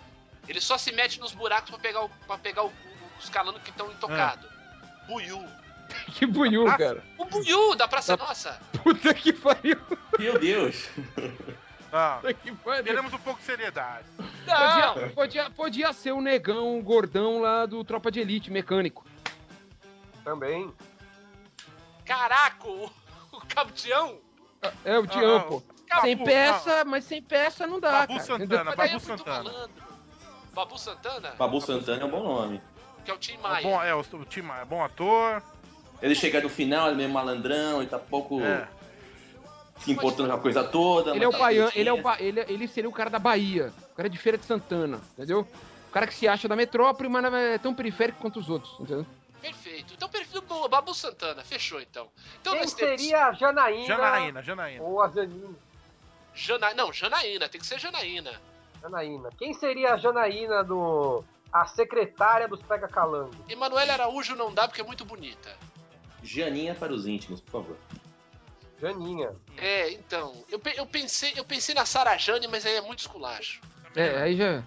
Ele só se mete nos buracos pra pegar, o, pra pegar o- os calangos que estão intocados. [laughs] Ah. Buiu. Que buiu, cara. O Buiu da Praça Nossa. Puta que pariu. Meu Deus. [laughs] Ah, Puta que pariu. queremos um pouco de seriedade. Não, Podia, podia, podia ser o negão, o gordão lá do Tropa de Elite, mecânico. Também. caraca, o, o Capitão. É o Tião, Ah, pô. Sem peça, mas sem peça não dá, Babu cara. Santana, é Babu muito Santana. malandro. Babu Santana, Babu Santana é um bom nome. que é o Tim É, Maia. bom, é, o, o Tim Maia é bom ator. Ele chega no final, ele é meio malandrão, ele tá pouco É. se importando com a coisa toda. Ele é o tá baiano, ele, é o ba... ele, ele seria o cara da Bahia, o cara de Feira de Santana, entendeu? O cara que se acha da metrópole, mas é tão periférico quanto os outros, entendeu? Perfeito. Então, perfil do Babu Santana. Fechou, então. Então Quem seria a Janaína, Janaína, Janaína. ou a Janine? Jana... Não, Janaína. Tem que ser Janaína. Janaína. Quem seria a Janaína do. A secretária dos Pega Calango? Emanuele Araújo não dá porque é muito bonita. Janinha para os íntimos, por favor. Janinha. É, então. Eu, eu pensei, eu pensei na Sara Jane, mas aí é muito esculacho. É, aí já.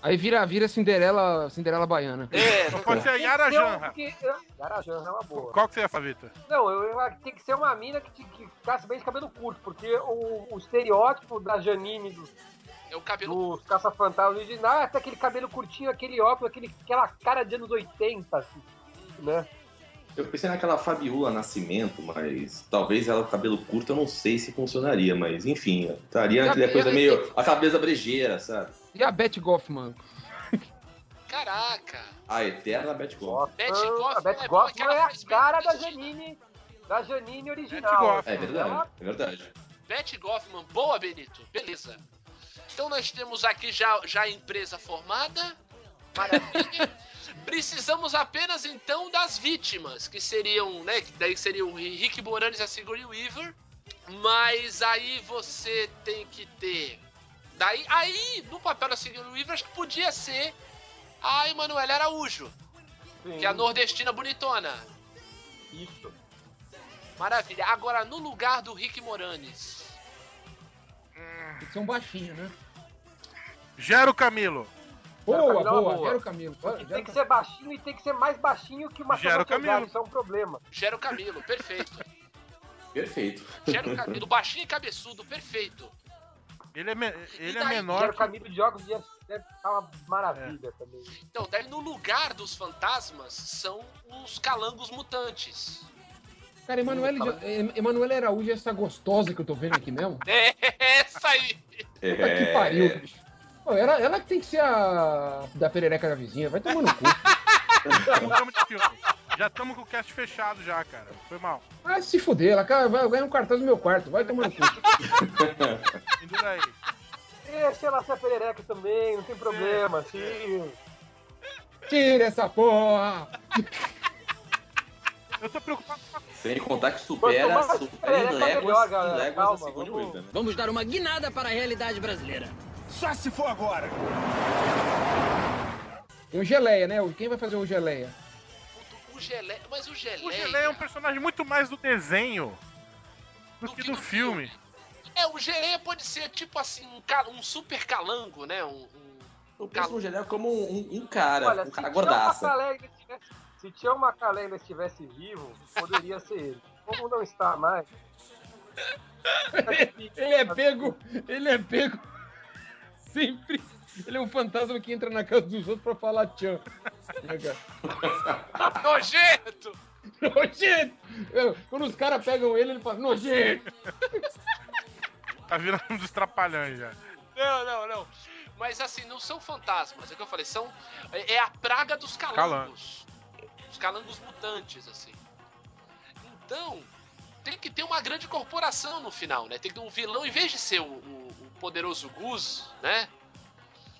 Aí vira, vira Cinderela, Cinderela Baiana. É, Não pode ser a Yara Janra. porque- Yara Janra é uma boa. Qual que você ia falar, Vitor? Não, eu, eu- tem que ser uma mina que, te- que ficasse bem de cabelo curto, porque o, o estereótipo da Janine dos, é o cabelo. dos caça-fantasmas original é até aquele cabelo curtinho, aquele óculos, aquele, aquela cara de anos 80, assim, né? Eu pensei naquela Fabiola Nascimento, mas talvez ela com cabelo curto eu não sei se funcionaria, mas enfim, estaria naquela coisa meio. a cabeça brejeira, sabe? E a Beth Goffman? Caraca. A eterna Betty Goff. Betty Ah, Goffman a é boa, Goffman ela é a cara da Janine, da Janine original. Goffman. É verdade, é verdade. Betty Goffman, boa, Benito. Beleza. Então nós temos aqui já, já a empresa formada. Maravilha. [laughs] Precisamos apenas então das vítimas, que seriam, né? Que daí seriam o Rick Moranis e a Sigourney Weaver. Mas aí você tem que ter. Daí, aí, no papel da Sigourney Weaver, acho que podia ser a Emanuela Araújo, Sim, que é a nordestina bonitona. Isso. Maravilha. Agora, no lugar do Rick Moranis. Tem que ser um baixinho, né? Gero Camilo. Boa, Camilo é boa, boa. o Camilo. Tem que ser baixinho e tem que ser mais baixinho que uma Gera o Camilo. Isso é um problema. Gera o Camilo, perfeito. [laughs] Perfeito. Gera o Camilo, baixinho e cabeçudo, perfeito. Ele é, me- ele é daí, menor. Quero que- Camilo de óculos deve deve ficar uma maravilha também. Então, daí no lugar dos fantasmas são os calangos mutantes. Cara, Emanuele, Emanuele Araújo é essa gostosa que eu tô vendo aqui mesmo. [laughs] É essa aí. Puta que pariu, bicho. Pô, ela, ela que tem que ser a da perereca da vizinha. Vai tomar no cu. Mudamos de filme. Já estamos com o cast fechado já, cara. Foi mal. Ah, se fuder. Ela cara, vai ganhar um cartaz no meu quarto. Vai tomar no cu. Indo daí. Deixa ela ser perereca também, não tem problema. Sim. Tira essa porra. Eu tô preocupado com a Sem contar que supera, supera em léguas, em a Sigourney vamos- Weaver, né? Vamos dar uma guinada para a realidade brasileira. Só se for agora. Tem o Geleia, né? Quem vai fazer o Geleia? O Geleia. Mas o Geleia. O Geleia é um personagem muito mais do desenho do que do filme. É, o Geleia pode ser tipo assim, um, ca- um super calango, né? Um, um- Eu penso no Geleia como um, um cara, Olha, um cara gordaça. Estivesse- se Tião Macalé ainda estivesse vivo, poderia ser ele. Como não está mais. [laughs] Ele é pego. Ele é pego. Sempre. Ele é um fantasma que entra na casa dos outros pra falar tchan. Né? Nojento! Nojento! Quando os caras pegam ele, ele fala, nojento! Tá virando um dos trapalhões já. Não, não, não. Mas assim, não são fantasmas, é o que eu falei, são. É a praga dos calangos. Os calangos mutantes, assim. Então, tem que ter uma grande corporação no final, né? Tem que ter um vilão, em vez de ser o- o poderoso Gus, né?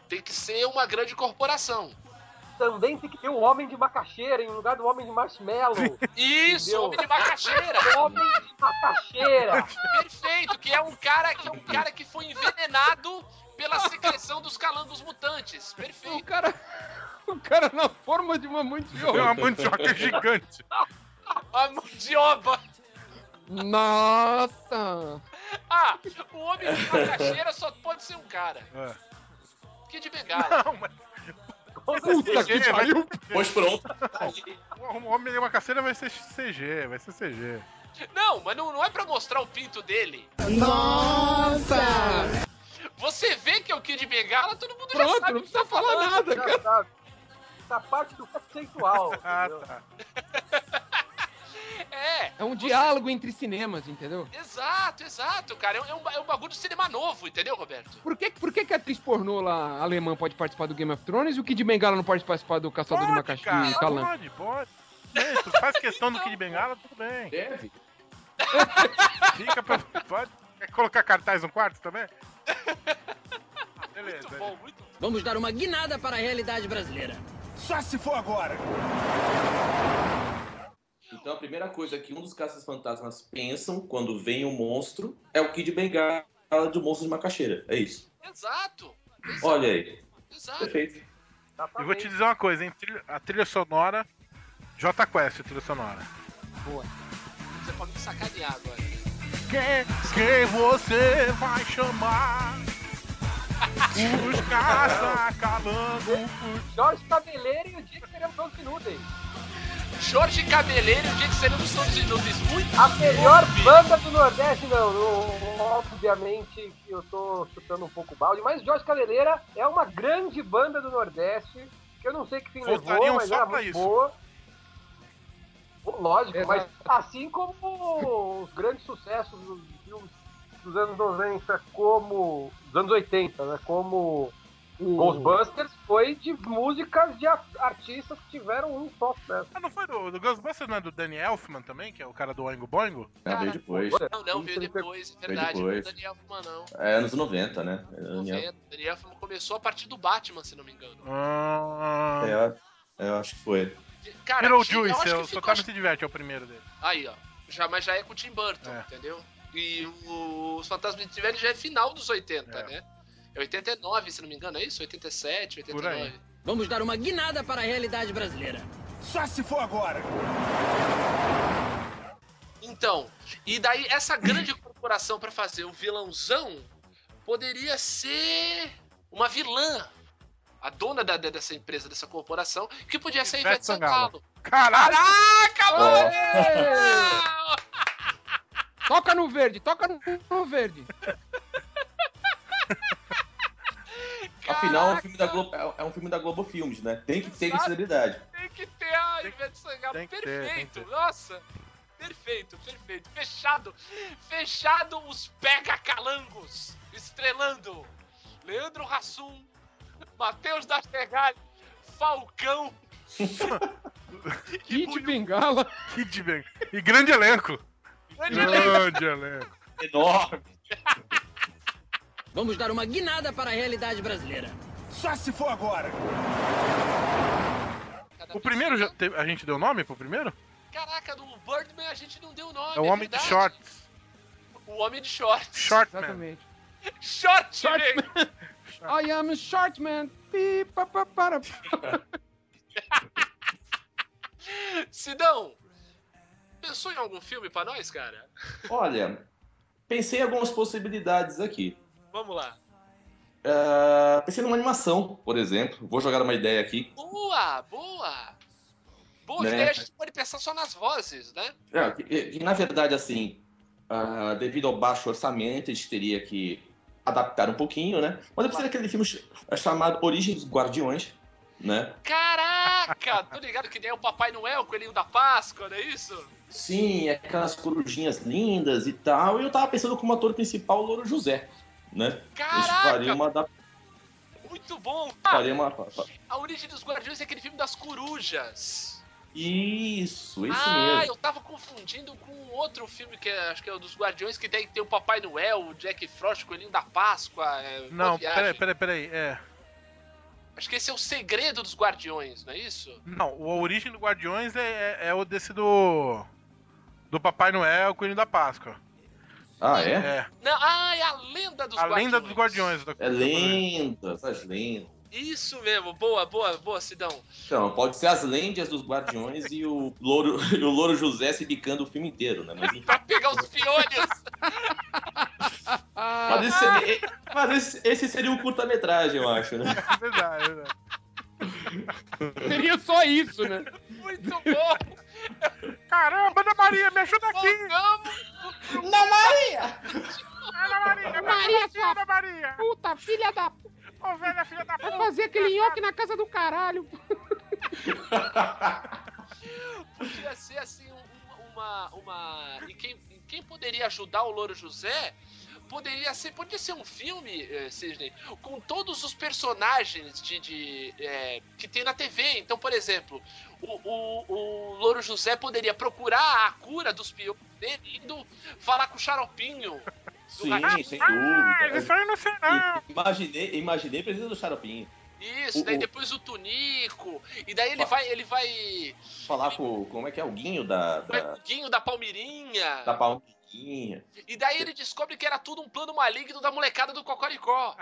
Tem que ser uma grande corporação. Também tem que ter um homem de macaxeira em lugar do homem de marshmallow. [laughs] Isso, Entendeu? homem de macaxeira! [laughs] Homem de macaxeira! Perfeito, que é um cara que é um cara que foi envenenado pela secreção dos calangos mutantes. O Perfeito. cara. O cara na forma de uma mandioca. É uma mandioca gigante. [laughs] A mandioba. Nossa! [laughs] Ah, o homem de macaxeira só pode ser um cara. É. Kid Bengala. Não, mas Puta que pariu! Pois pronto. o homem de uma caceira vai ser CG, vai ser CG. Não, mas não, não é pra mostrar o pinto dele. Nossa! Você vê que é o Kid Bengala, todo mundo já Pronto, sabe. não precisa falar nada, cara. Já sabe. Essa parte do conceitual. [laughs] Ah, tá. [laughs] [laughs] É, É um diálogo entre cinemas, entendeu? exato, exato, cara. É um, é um bagulho de cinema novo, entendeu, Roberto? Por que, por que, que a atriz pornô lá, alemã, pode participar do Game of Thrones e o Kid Bengala não pode participar do Caçador de Macaxi cara, e Calango? pode, pode. Bem, tu faz questão do Kid Bengala, tudo bem. Deve. [laughs] Fica pra... Pode. Quer colocar cartaz no quarto também? Beleza. Muito bom, muito bom. Vamos dar uma guinada para a realidade brasileira. Só se for agora. Então a primeira coisa que um dos caças-fantasmas pensam quando vem o monstro é o Kid Bengala do monstro de macaxeira. É isso. Exato. exato Olha aí. Exato. Perfeito. Eu vou te dizer uma coisa, hein? A trilha sonora. J Quest, a trilha sonora. Você pode me sacanear agora. Quem, quem você vai chamar? [laughs] Os caras calando. Jorge Cabeleira e o dia que seremos todos inúteis. Jorge Cabeleiro e o dia que seremos todos inúteis. Muito A melhor bom, banda do Nordeste, não, não, Obviamente que eu tô chutando um pouco o balde, mas Jorge Cabeleira é uma grande banda do Nordeste, que eu não sei que fim levou, Voltariam mas só era muito isso. boa. Lógico, Exato. mas assim como os grandes sucessos dos filmes dos anos 90, como. dos anos 80, né? Como Ghostbusters, foi de músicas de artistas que tiveram um só sucesso. Ah, não foi do, do Ghostbusters, não é do Danny Elfman também, que é o cara do Oingo Boingo? Ah, veio depois. Não, não, veio depois, é Veio verdade. Não depois. o Daniel Elfman, não. É anos 90, né? É, Daniel. 90. Daniel Elfman começou a partir do Batman, se não me engano. Ah, É, eu- eu acho que foi. Cara, eu acho Beetlejuice, que é o ficou- se diverte, é o primeiro dele. Aí, ó. Já, mas já é com o Tim Burton, É. entendeu? E o- os Fantasmas de Velho já é final dos 80, É. né? É 89, se não me engano, é isso? 87, Por aí. 89. Vamos dar uma guinada para a realidade brasileira. Só se for agora. Então, e daí essa grande corporação pra fazer o vilãozão poderia ser uma vilã. A dona da- dessa empresa, dessa corporação, que podia ser Ivete Ivete Sangalo. Caralho! Caraca, mano! Toca no verde, toca no, no verde. [laughs] Afinal, é um filme da Globo, é- um filme da Globo Filmes, né? Tem que ter celebridade. Tem que ter a Ivete Sangalo. tem que ter, perfeito. ter. Nossa. Perfeito, perfeito. Fechado. Fechado os pega calangos. Estrelando. Leandro Hassum. Matheus da Ferrari. Falcão. Kid Bengala. Kid Bang. E grande elenco. Grande elenco. Grande elenco. Enorme. Vamos dar uma guinada para a realidade brasileira. Só se for agora. O primeiro, já teve- a gente deu nome pro primeiro? Caraca, do Birdman a gente não deu nome. É o Homem de verdade. Shorts. O Homem de Shorts. Shortman. Exatamente. [laughs] Short, Shortman. I am a short man. Pi, pa, pa, para. [laughs] Sidão, pensou em algum filme pra nós, cara? Olha, pensei em algumas possibilidades aqui. Vamos lá. Ah, pensei numa animação, por exemplo. Vou jogar uma ideia aqui. Boa, boa. Boa, Né? daí a gente pode pensar só nas vozes, né? É, na verdade, assim, ah, devido ao baixo orçamento, a gente teria que adaptar um pouquinho, né? Mas eu pensei naquele filme ch- chamado Origem dos Guardiões, né? Caraca, tô ligado que nem é o Papai Noel, o Coelhinho da Páscoa, não é isso? Sim, aquelas corujinhas lindas e tal. E eu tava pensando como ator principal o Louro José, né? A gente faria Caraca, uma adap- muito bom. Ah, faria uma... a origem dos Guardiões é aquele filme das corujas. Isso, isso ah, mesmo. eu tava confundindo com outro filme que é, acho que é o dos Guardiões, que tem, tem o Papai Noel, o Jack Frost, o Coelhinho da Páscoa. É, Não, peraí, peraí, peraí. É. Acho que esse é o segredo dos Guardiões, não é isso? Não, o Origem do Guardiões é, é, é o desse do. Do Papai Noel, Coelho da Páscoa. Ah, é? É. Não, ah, é a lenda dos A Guardiões. lenda dos Guardiões. Da É lendas, as lendas. Isso mesmo, boa, boa, boa, Sidão. Então, pode ser as lendas dos Guardiões e o Louro, [laughs] e o Louro José se bicando o filme inteiro, né? Mas. Pra pegar os piolhos. [laughs] Mas esse, seria, mas esse- esse seria um curta-metragem, eu acho, né? É verdade, é verdade. Seria só isso, né? Muito bom. Caramba, Ana Maria, me ajuda aqui! Vamos. Não, Maria! Ana Maria, Maria, Maria, Ana Maria! Puta, filha da. Ô, velha filha da Vai puta! fazer aquele nhoque na casa do caralho. [laughs] Podia ser assim um- uma. uma... E quem, e quem poderia ajudar o Louro José poderia ser. Poderia ser um filme, eh, Sidney, com todos os personagens de, de, eh, que tem na TV. Então, por exemplo, o, o, o Louro José poderia procurar a cura dos piolhos dele indo falar com o xaropinho. Sim, sem Ah, dúvida. isso aí eu não sei não! Imaginei, imaginei precisa do xaropinho. Isso, O- daí o- depois o Tunico, e daí ele vai, ele vai. Falar com. Como é que é? O Guinho da. Da, o Guinho da Palmirinha. da Palmeirinha. E daí ele descobre que era tudo um plano maligno da molecada do Cocoricó.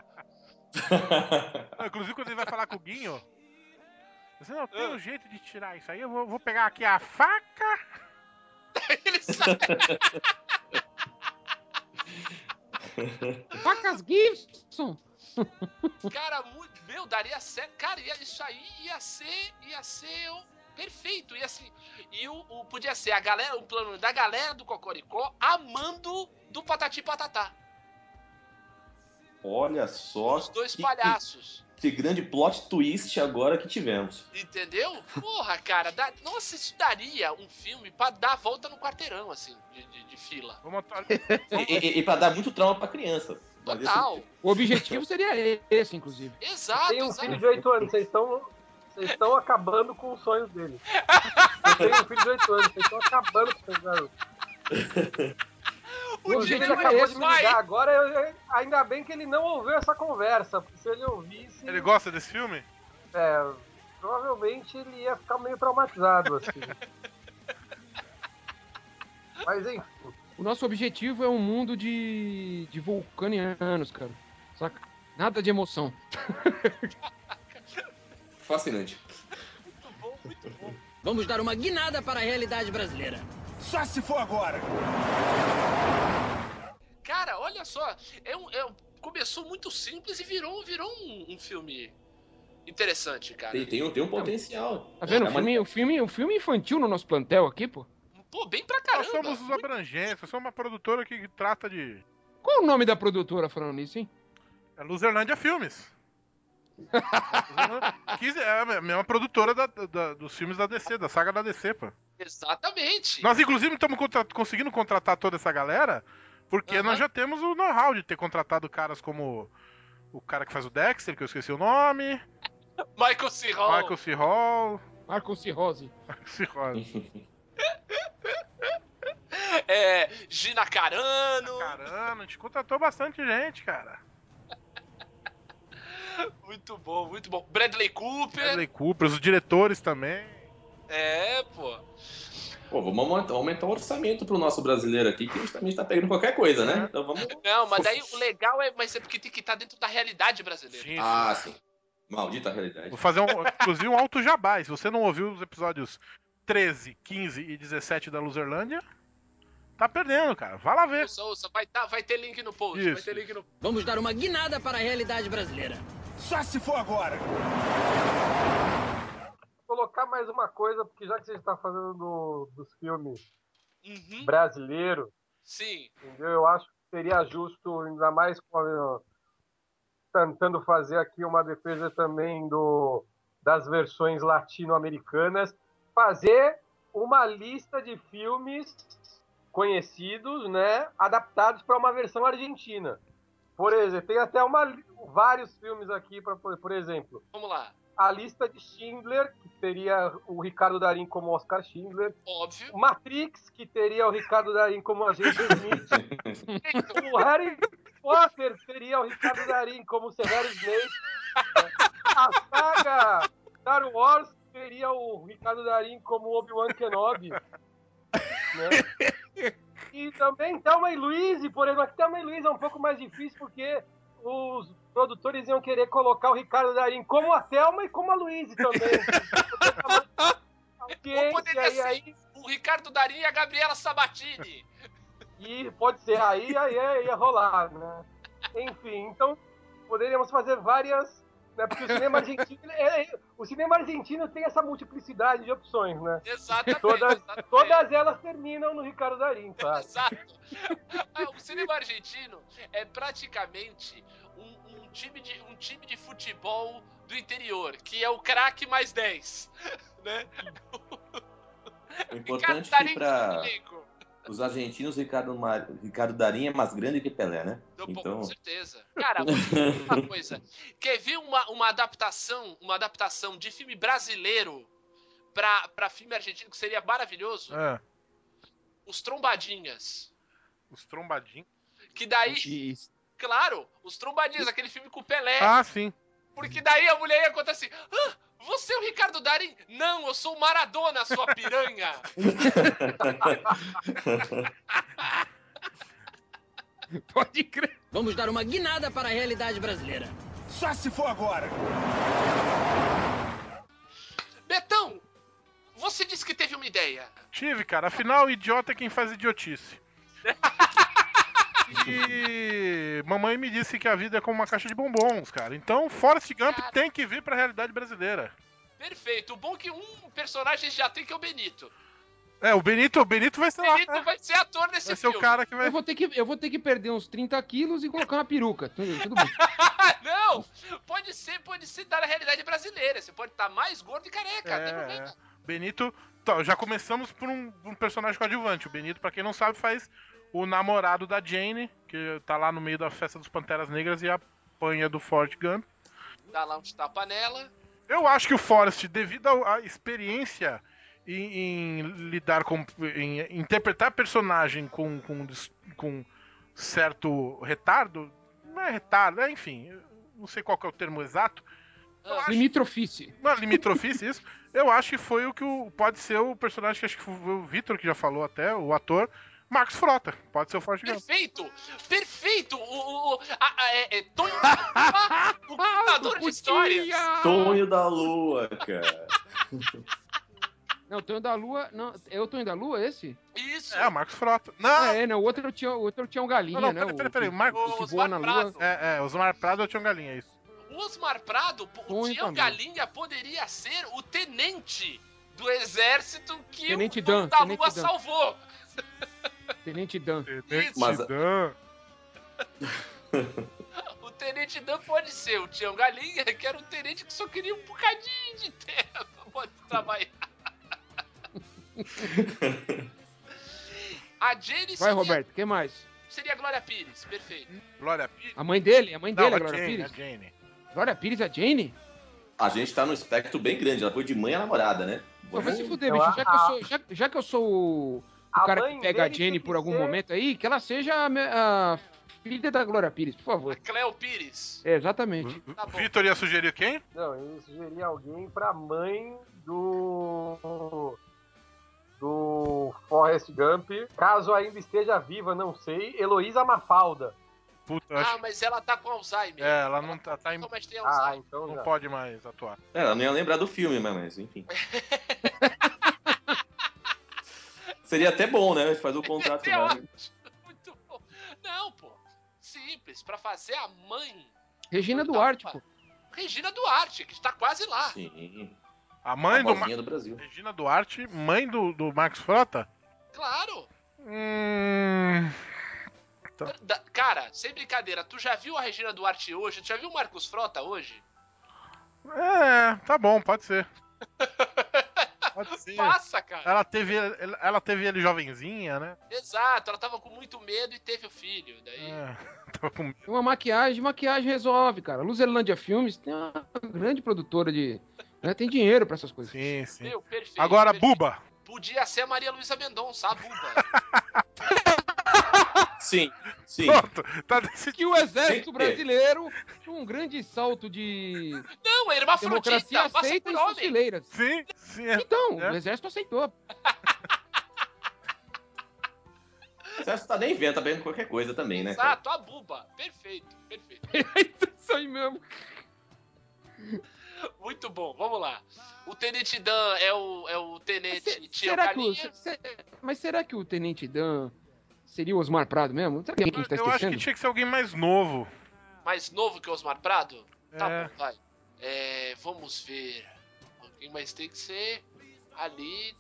Ah, Inclusive, quando ele vai falar com o Guinho, você não tem Ah. um jeito de tirar isso aí. Eu vou, vou pegar aqui a faca. [laughs] Ele sai. [laughs] Facas Gibson. Cara, muito, meu, daria certo. Cara, isso aí ia ser, ia ser o- perfeito. E assim, e o, o- podia ser a galera, o plano da galera do Cocoricó amando do Patati Patatá. Olha só. Os dois que- palhaços. Que, que grande plot twist agora que tivemos. Entendeu? Porra, cara, dá- nossa, isso daria um filme pra dar a volta no quarteirão, assim, de, de- de fila. Vamos atuar. [laughs] E, e, e pra dar muito trauma pra criança. Total. O objetivo seria esse, inclusive. Exato, Tem um exato. filho de 8 anos, vocês estão. Vocês estão acabando com os sonhos dele. Eu tenho um filho de 8 anos, vocês estão acabando com os sonhos garoto. [laughs] O Inclusive, ele acabou esse, de me vai. ligar agora, eu- ainda bem que ele não ouviu essa conversa, porque se ele ouvisse, Ele gosta desse filme? é, provavelmente ele ia ficar meio traumatizado, assim. [laughs] Mas enfim, O nosso objetivo é um mundo de, de vulcanianos, cara. Saca? Nada de emoção. [laughs] Fascinante. Vamos dar uma guinada para a realidade brasileira. Só se for agora. Cara, olha só, é um, é um- começou muito simples e virou, virou um, um filme interessante, cara. Tem, tem um, tem um potencial. Tá vendo? É O filme, o, filme, o filme infantil no nosso plantel aqui, pô. Pô, bem pra Nós caramba. somos os abrangentes, nós somos uma produtora que trata de. Qual o nome da produtora falando nisso, hein? É Luzerlândia Filmes. [laughs] Que é a mesma produtora da- da- dos filmes da DC, da saga da DC, pô. Exatamente. Nós, inclusive, estamos contra- conseguindo contratar toda essa galera porque Aham. nós já temos o know-how de ter contratado caras como o cara que faz o Dexter, que eu esqueci o nome, Michael C. Hall. Michael C. Hall. Marco Cirrose. C. Hall. [laughs] É, Gina Carano. Caramba, a gente contratou bastante gente, cara. Muito bom, muito bom. Bradley Cooper. Bradley Cooper, os diretores também. É, pô. Pô, vamos aumentar, aumentar o orçamento pro nosso brasileiro aqui, que a gente também tá pegando qualquer coisa, né? Então vamos. Não, mas daí o legal é, mas é porque tem que estar dentro da realidade brasileira. Sim, Ah, sim. Maldita realidade. Vou fazer, um, inclusive, um alto jabá. Se você não ouviu os episódios 13, 15 e 17 da Luzerlândia, tá perdendo, cara. Vai lá ver. Ouça, ouça, vai, tá, vai ter link no post. Isso, vai ter link no Vamos dar uma guinada para a realidade brasileira. Só se for agora. colocar mais uma coisa, porque já que você está falando do- dos filmes Uhum, brasileiros, Sim. entendeu? Eu acho que seria justo, ainda mais com a- tentando fazer aqui uma defesa também do, das versões latino-americanas, fazer uma lista de filmes conhecidos, né, adaptados para uma versão argentina. Por exemplo, tem até uma, vários filmes aqui, pra, por por exemplo, Vamos lá. a lista de Schindler, que teria o Ricardo Darim como Oscar Schindler, Óbvio. Matrix, que teria o Ricardo Darim como agente Smith. o Harry Potter teria o Ricardo Darim como Severo Snape. A saga Star Wars teria o Ricardo Darim como Obi-Wan Kenobi. né? E também Thelma e Louise, por exemplo. Aqui Thelma e Louise é um pouco mais difícil porque os produtores iam querer colocar o Ricardo Darim como a Thelma e como a Louise também. [laughs] Ou poderia e ser aí o Ricardo Darim e a Gabriela Sabatini. [laughs] E pode ser, aí, aí, aí ia rolar, né? Enfim, então poderíamos fazer várias. Né, porque o cinema argentino. é- é- o cinema argentino tem essa multiplicidade de opções, né? Exatamente. Todas, exatamente. todas elas terminam no Ricardo Darim. Exato. Ah, O cinema argentino é praticamente um, um time de, um time de futebol do interior, que é o craque mais 10. Né? O importante é Darim que pra. Os argentinos, Ricardo, Mar... Ricardo Darim é mais grande que Pelé, né? Não, pô, Então, com certeza. Cara, uma coisa. Quer ver uma, uma adaptação, uma adaptação de filme brasileiro pra, pra filme argentino que seria maravilhoso? É, Os Trombadinhas. os trombadinhos. Que daí, claro, os Trombadinhas, aquele filme com o Pelé. Ah, sim. Porque daí a mulher ia contar assim: ah, você é o Ricardo Darim? Não, eu sou o Maradona, sua piranha. [laughs] Pode crer. Vamos dar uma guinada para a realidade brasileira. Só se for agora. Betão, você disse que teve uma ideia. Tive, cara. Afinal, idiota é quem faz idiotice. [laughs] E mamãe me disse que a vida é como uma caixa de bombons, cara. Então, Forrest Gump Cara. tem que vir pra realidade brasileira. Perfeito. O bom é que um personagem já tem que é o Benito. É, o Benito, o Benito vai ser O lá. Benito né? vai ser ator nesse Vai ser filme. o cara que vai. Eu vou, ter que, eu vou ter que perder uns 30 quilos e colocar uma peruca. Tudo, tudo bem. [laughs] Não! Pode ser, pode ser da realidade brasileira. Você pode estar mais gordo e careca. não tem É, problema. é. Benito. Tá, já começamos por um, um personagem coadjuvante. O Benito, pra quem não sabe, faz o namorado da Jane, que tá lá no meio da festa dos Panteras Negras e apanha do Forrest Gump. Dá lá uns tapa nela. Eu acho que o Forrest, devido à experiência em, em lidar com. em interpretar personagem com, com, com certo retardo, não é retardo, é, enfim, não sei qual que é o termo exato. Eu acho, Limitrofice. não, limitrofice, isso. Eu acho que foi o que o, pode ser o personagem que acho que foi o Vitor que já falou até, o ator, Marcos Frota. Pode ser o Forrest Gump. Perfeito! Perfeito! O, o, o- a- a- é, é Tonho [laughs] o contador de histórias. Tonho da Lua, cara. Não, o Tonho da Lua. Não, é o Tonho da Lua esse? Isso! É, o Marcos Frota. Não, Ah, é, não. O outro tinha, o outro tinha um galinha, não, não, né? peraí, o- peraí, peraí. O Mar- o que Osmar Lua. Prado. É, é, Osmar Prado eu tinha um galinha, é isso. O Osmar Prado, o Tião. Galinha poderia ser o tenente do exército que Tenente o Dan, Tonho da Tenente Lua Dan. salvou. [laughs] Tenente Dan. Mas- Dan. [laughs] O Tenente Dan pode ser o Tião Galinha, que era um tenente que só queria um bocadinho de terra [laughs] pra poder trabalhar. [laughs] A Jane Vai, seria, Roberto, quem mais? seria a Glória Pires, perfeito. Glória Pires. A mãe dele? A mãe dele, Não, a a Glória Jane, Pires? a Jane. Glória Pires, a Jane? A gente tá num espectro bem grande. Ela foi de mãe a namorada, né? Vai se fuder, bicho. Já que eu sou, já, já que eu sou o, A cara que pega a Jenny por algum ser- momento aí, que ela seja a, a filha da Glória Pires, por A favor. Cleo Pires. É, exatamente. Tá bom. Vitor ia sugerir quem? Não, eu sugeri alguém pra mãe do. Do Forrest Gump. Caso ainda esteja viva, não sei. Heloísa Mafalda. Puta, Ah, acho mas ela tá com Alzheimer. É, ela não tá, tá em- Ah, então não já. pode mais atuar. É, ela não ia lembrar do filme, mas enfim. [laughs] Seria até bom, né? Faz o contrato. [laughs] É ótimo. Muito bom. Não, pô. Simples. Pra fazer a mãe. Regina Tá, Duarte, pô. Regina Duarte, que está quase lá. Sim. A A mãe do Ma- bolinha do Brasil. Regina Duarte, mãe do, do Marcos Frota? Claro. Hum. Da- cara, sem brincadeira, tu já viu a Regina Duarte hoje? Tu já viu o Marcos Frota hoje? É, tá bom, pode ser. [laughs] Pode ser. Passa, cara. Ela teve, ela teve ele jovenzinha, né? Exato, ela tava com muito medo e teve o filho. Daí. É, [laughs] tava com... Uma maquiagem, maquiagem resolve, cara. Luzerlândia Filmes tem uma grande produtora de. né, tem dinheiro pra essas coisas. Sim, sim. Meu, perfeito. Agora, perfeito. Buba. Podia ser a Maria Luísa Mendonça, a Buba. [laughs] Sim, sim. Pronto, tá decidido. Que o exército brasileiro, um grande salto de Não, é hermafrodita, democracia aceita em suas fileiras. Sim, sim. É. Então, É. o exército aceitou. [laughs] O Celso tá nem vendo, tá vendo qualquer coisa também, né? cara? Exato, a Buba. Perfeito, perfeito. [laughs] Isso aí mesmo. Muito bom, vamos lá. O Tenente Dan é o, é o Tenente Se- Tio será que o, Galinha. se- se- mas será que o Tenente Dan seria o Osmar Prado mesmo? Será que a gente tá Eu acho que esquecendo? tinha que ser alguém mais novo. Mais novo que o Osmar Prado? Tá É. bom, vai. É, vamos ver. Alguém mais tem que ser ali.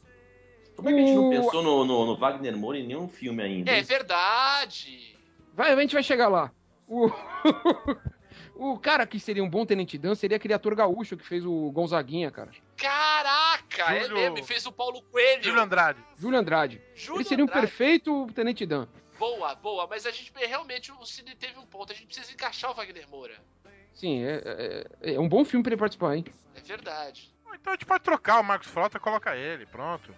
Como é que a gente não pensou no, no, no Wagner Moura em nenhum filme ainda? É verdade. Vai, a gente vai chegar lá. O, [laughs] o cara que seria um bom Tenente Dan seria aquele ator gaúcho que fez o Gonzaguinha, cara. Caraca, é Júlio- mesmo. E fez o Paulo Coelho. Júlio Andrade. Júlio Andrade. Júlio Ele seria um Andrade. perfeito Tenente Dan. Boa, boa. Mas a gente realmente o Cine teve um ponto. A gente precisa encaixar o Wagner Moura. Sim, é, é- é um bom filme pra ele participar, hein? É verdade. Então a gente pode trocar o Marcos Frota e coloca ele, pronto.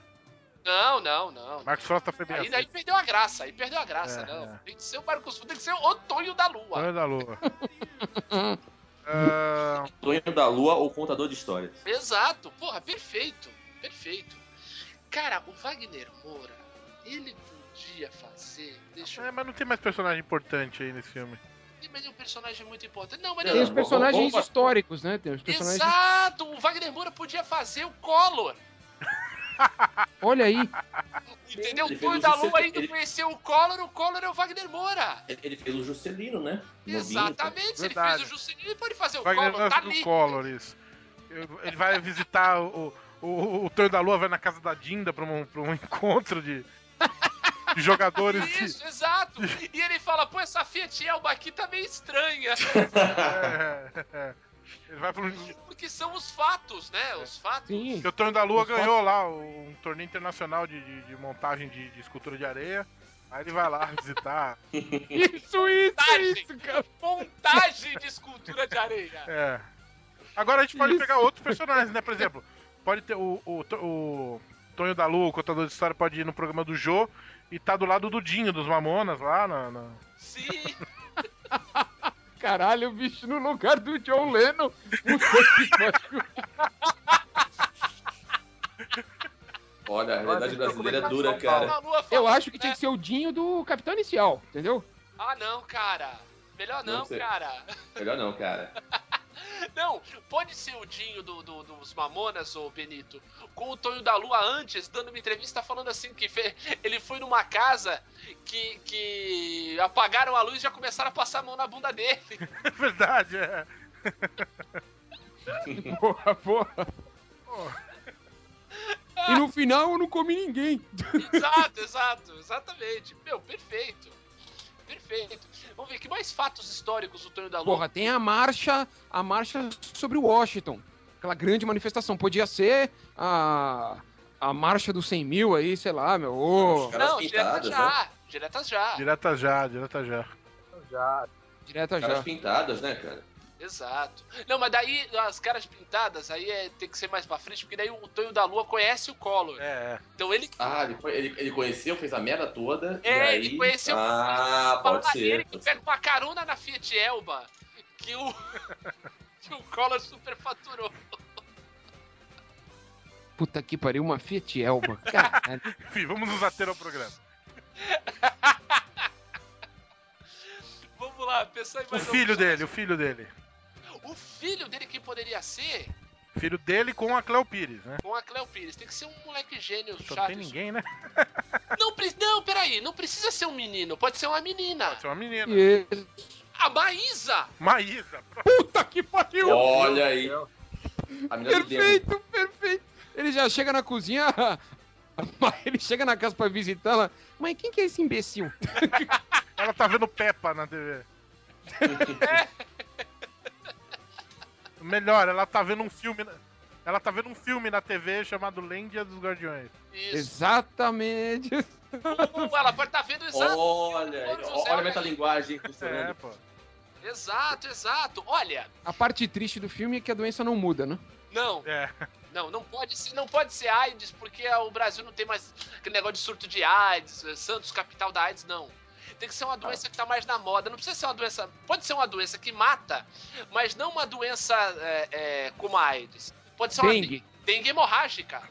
Não, não, não. Marcos Frota foi bem Aí, assim. aí perdeu a graça, aí perdeu a graça, É, não. é. Tem que ser o Marcos Fu, tem que ser o Tonho da Lua. Sonho da Lua. [laughs] Ah, Tonho da Lua ou Contador de Histórias? Exato, porra, perfeito, perfeito. Cara, o Wagner Moura, ele podia fazer. Deixa eu é, mas não tem mais personagem importante aí nesse filme. mas é um personagem muito importante. Não, mas Não, Tem os personagens vamos- históricos, né? Tem os personagens. Exato, o Wagner Moura podia fazer o Collor. [laughs] Olha aí. Entendeu? Ele O fez Tonho o da Lua ainda ele- conheceu o Collor, o Collor é o Wagner Moura. Ele, ele fez o Juscelino, né? Novinho, Exatamente, se ele Verdade. fez o Juscelino, ele pode fazer o Wagner Collor, tá ali. Collor, isso. Ele vai visitar o, o, o, o Tonho da Lua, vai na casa da Dinda pra um, pra um encontro de, de jogadores de. Isso, exato. E ele fala, pô, essa Fiat Elba aqui tá meio estranha. [laughs] É, é. Ele vai pro. Porque são os fatos, né? Os fatos. Sim. Porque o Tonho da Lua Os ganhou lá um torneio internacional de, de, de montagem de, de escultura de areia. Aí ele vai lá [laughs] visitar. Isso, isso, Montagem. isso, cara. Montagem de escultura de areia. [laughs] É. Agora a gente pode Isso. pegar outros personagens, né? Por exemplo, pode ter o, o, o Tonho da Lua, o contador de história, pode ir no programa do Jô e tá do lado do Dinho, dos Mamonas, lá na. na- Sim. [laughs] Caralho, o bicho no lugar do John Lennon. Puta que pariu. Olha, a realidade brasileira é dura, cara. Eu acho que tinha que ser o Dinho do Capitão Inicial, entendeu? Ah, não, cara. Melhor não, Não cara. Melhor não, cara. [laughs] Não, pode ser o Dinho do, do- dos Mamonas, ô Benito, com o Tonho da Lua antes, dando uma entrevista falando assim que fe- ele foi numa casa que, que apagaram a luz e já começaram a passar a mão na bunda dele. [laughs] É verdade, é. [laughs] Porra, porra. E no final eu não comi ninguém. exato, exato, exatamente. Meu, perfeito. Perfeito. Vamos ver que mais fatos históricos o Tonho da Lua. Porra, tem a marcha, a marcha sobre Washington. Aquela grande manifestação. Podia ser a, a marcha dos 100 mil aí, sei lá, meu. Caras não, diretas pintadas, já. Diretas já. Direta já, direta já. Já. direta Caras já. pintadas, né, cara? Exato. Não, mas daí as caras pintadas aí é, tem que ser mais pra frente, porque daí o Tonho da Lua conhece o Collor. É. Então ele Ah, ele, foi- ele, ele conheceu, fez a merda toda. É, e aí... ele conheceu Ah, fala pode dele ser. que pega uma carona na Fiat Elba que o, [laughs] que o Collor superfaturou. Puta que pariu, uma Fiat Elba. Caralho. [laughs] Enfim, vamos nos ater ao programa. [laughs] Vamos lá, pensar em O mais filho alguns- dele, o filho dele. O filho dele que poderia ser Filho dele com a Cleo Pires, né? com a Cleo Pires. Tem que ser um moleque gênio Só não chato. tem ninguém, né? Não, não, peraí, não precisa ser um menino, pode ser uma menina. Pode ser uma menina. E- A Maísa! Maísa. Puta que pariu. Olha aí. Perfeito, perfeito. Ele já chega na cozinha. [laughs] Ele chega na casa pra visitar ela. Mãe, quem que é esse imbecil? [laughs] Ela tá vendo Peppa na TV. [laughs] Melhor, ela tá vendo um filme. na- Ela tá vendo um filme na TV chamado Lêndia dos Guardiões. Isso. Exatamente. Ou ela pode estar vendo exato. Olha, olha a metalinguagem É, pô. Exato, exato. Olha, A parte triste do filme é que a doença não muda, né? não, É. não, não pode ser, não pode ser AIDS, porque o Brasil não tem mais aquele negócio de surto de AIDS, Santos, capital da AIDS, não. Tem que ser uma doença que tá mais na moda. Não precisa ser uma doença. Pode ser uma doença que mata, mas não uma doença é, é, como a AIDS. Pode ser uma Dengue. dengue hemorrágica.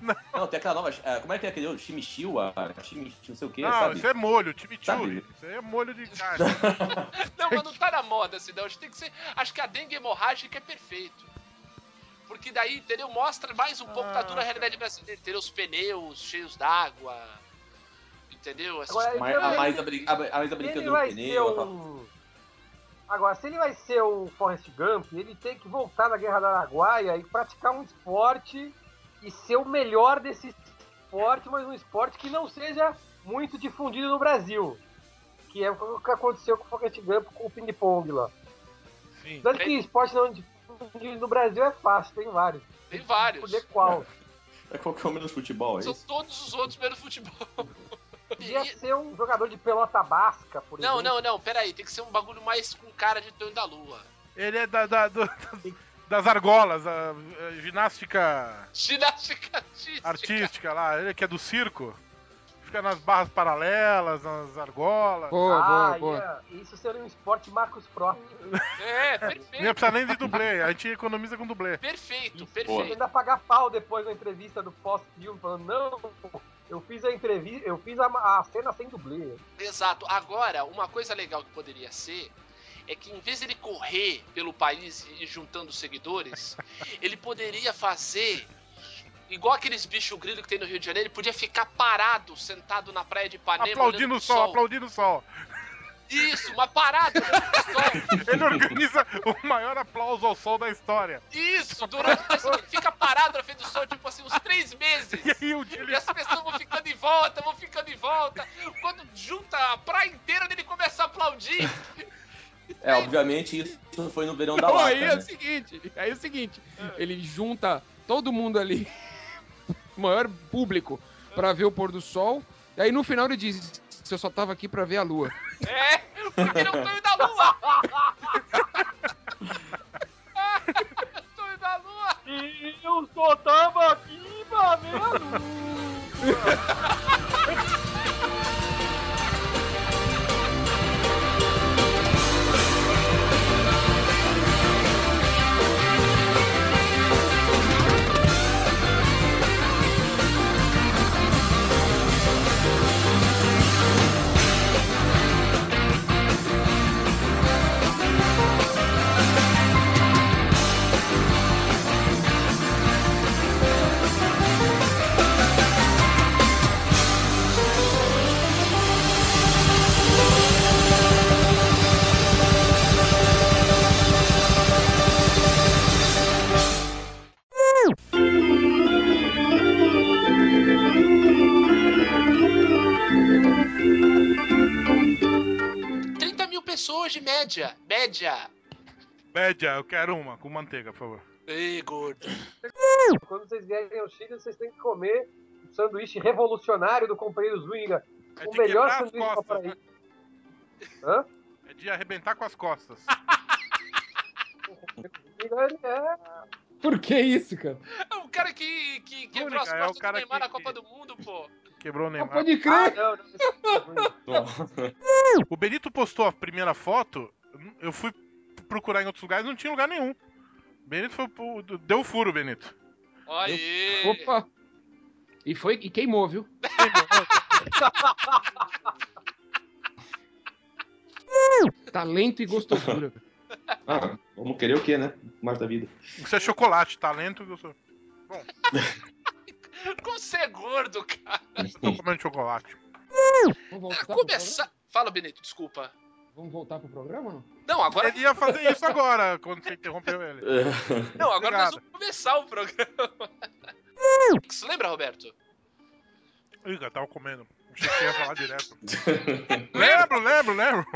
[laughs] Não, tem aquela nova. ah, como é que é aquele outro? Chimichiwa? Chimichiwa, não sei o que, Não, sabe? isso é molho, chimichurri. Sabe? Isso aí é molho de [laughs] carne. Não, mas não tá na moda, assim, não. Acho que tem que ser. Acho que a dengue hemorrágica é perfeito. Porque daí, entendeu? Mostra mais um pouco da dura realidade brasileira. Entendeu? Os pneus cheios d'água. Entendeu? Essas Agora, a mais a brin- a- a mais a Se ele brincando no vai ser pneu. um... Agora, se ele vai ser um Forrest Gump, ele tem que voltar na Guerra do Araguaia e praticar um esporte e ser o melhor desse esporte, mas um esporte que não seja muito difundido no Brasil. Que é o que aconteceu com o Forrest Gump com o ping-pong lá. Sim. Tanto que esporte não difundido no Brasil é fácil, tem vários. Tem vários. Poder qual? É qualquer um menos futebol, é São isso? todos os outros menos futebol. [laughs] Podia ser um jogador de pelota basca, por Não, exemplo. não, não, peraí, tem que ser um bagulho mais com cara de Tonho da Lua. Ele é da, da- do- [laughs] das argolas, a, a ginástica Ginástica artística. artística lá. Ele que é do circo. Fica nas barras paralelas, nas argolas. Boa, ah, boa, boa. ia- isso seria um esporte Marcos Prost. É, Nem [laughs] perfeito. precisa nem de dublê, a gente economiza com dublê. Perfeito, perfeito. ainda pagar pau depois da entrevista do pós-filme, falando, não, eu fiz a entrevista, eu fiz a, a cena sem dublê. Exato. Agora, uma coisa legal que poderia ser é que em vez dele correr pelo país e juntando seguidores, [laughs] ele poderia fazer igual aqueles bichos grilo que tem no Rio de Janeiro, ele podia ficar parado, sentado na praia de Ipanema. Aplaudindo o pro sol, aplaudindo o sol. Isso, uma parada. [laughs] Ele organiza o maior aplauso ao sol da história. Isso, durante ele fica parado na frente do sol, tipo assim, uns três meses. E aí o dia E ele as pessoas vão ficando em volta, vão ficando em volta. Quando junta a praia inteira, ele começa a aplaudir. É, obviamente isso foi no verão da Não, lata. aí é o né? seguinte, aí é o seguinte, ele junta todo mundo ali, o [laughs] maior público, pra ver o pôr do sol, e aí no final ele diz, eu só tava aqui pra ver a lua. [laughs] É, porque não tô indo da lua. [laughs] tô indo da lua. E eu só tava aqui pra ver a lua. [laughs] pessoas de média. Média. Média, eu quero uma, com manteiga, por favor. Ei, gordo. Quando vocês vierem ao Chile, vocês têm que comer o sanduíche revolucionário do companheiro Zúñiga. É o melhor sanduíche do paraíso. Hã? É de arrebentar com as costas. É [laughs] Por que isso, cara? É o cara que, que quebrou as é o costas cara do Neymar que- na Copa do Mundo, pô. Quebrou o Ah, Neymar. pode Ah, crer. não, não, isso é. O Benito postou a primeira foto, eu fui procurar em outros lugares, não tinha lugar nenhum. Benito foi pro... Deu furo, Benito. Aí. Opa. E foi, e queimou, viu? [laughs] Talento e gostosura. Ah, vamos querer o quê, né? Mais da vida. Isso é chocolate, talento. Eu sou... Como você é gordo, cara. eu tô comendo chocolate. Vamos voltar, pro programa? Começar. Fala, Benito, desculpa. Vamos voltar pro programa ou não? Não, agora. Ele ia fazer isso agora, quando você interrompeu ele. [laughs] Não, agora nós Obrigado. vamos começar o programa. Você [laughs] lembra, Roberto? Ih, eu tava comendo. Achei que ia falar direto. [laughs] lembro, lembro, lembro.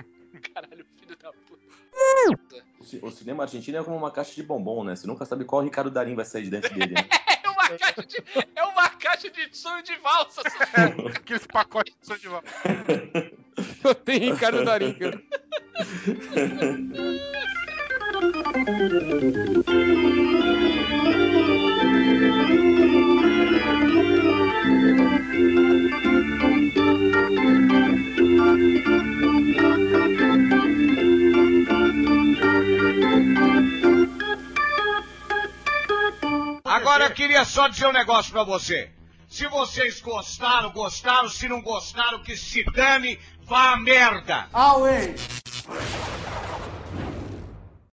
Caralho, filho da puta. O cinema argentino é como uma caixa de bombom, né? Você nunca sabe qual Ricardo Darim vai sair de dentro dele, né? É uma caixa de, é uma caixa de sonho de valsa. Aqueles pacotes de de volta. Só tem Ricardo Darim, cara. [laughs] Agora eu queria só dizer um negócio pra você. Se vocês gostaram, gostaram. Se não gostaram, que se dane, vá a merda. Away!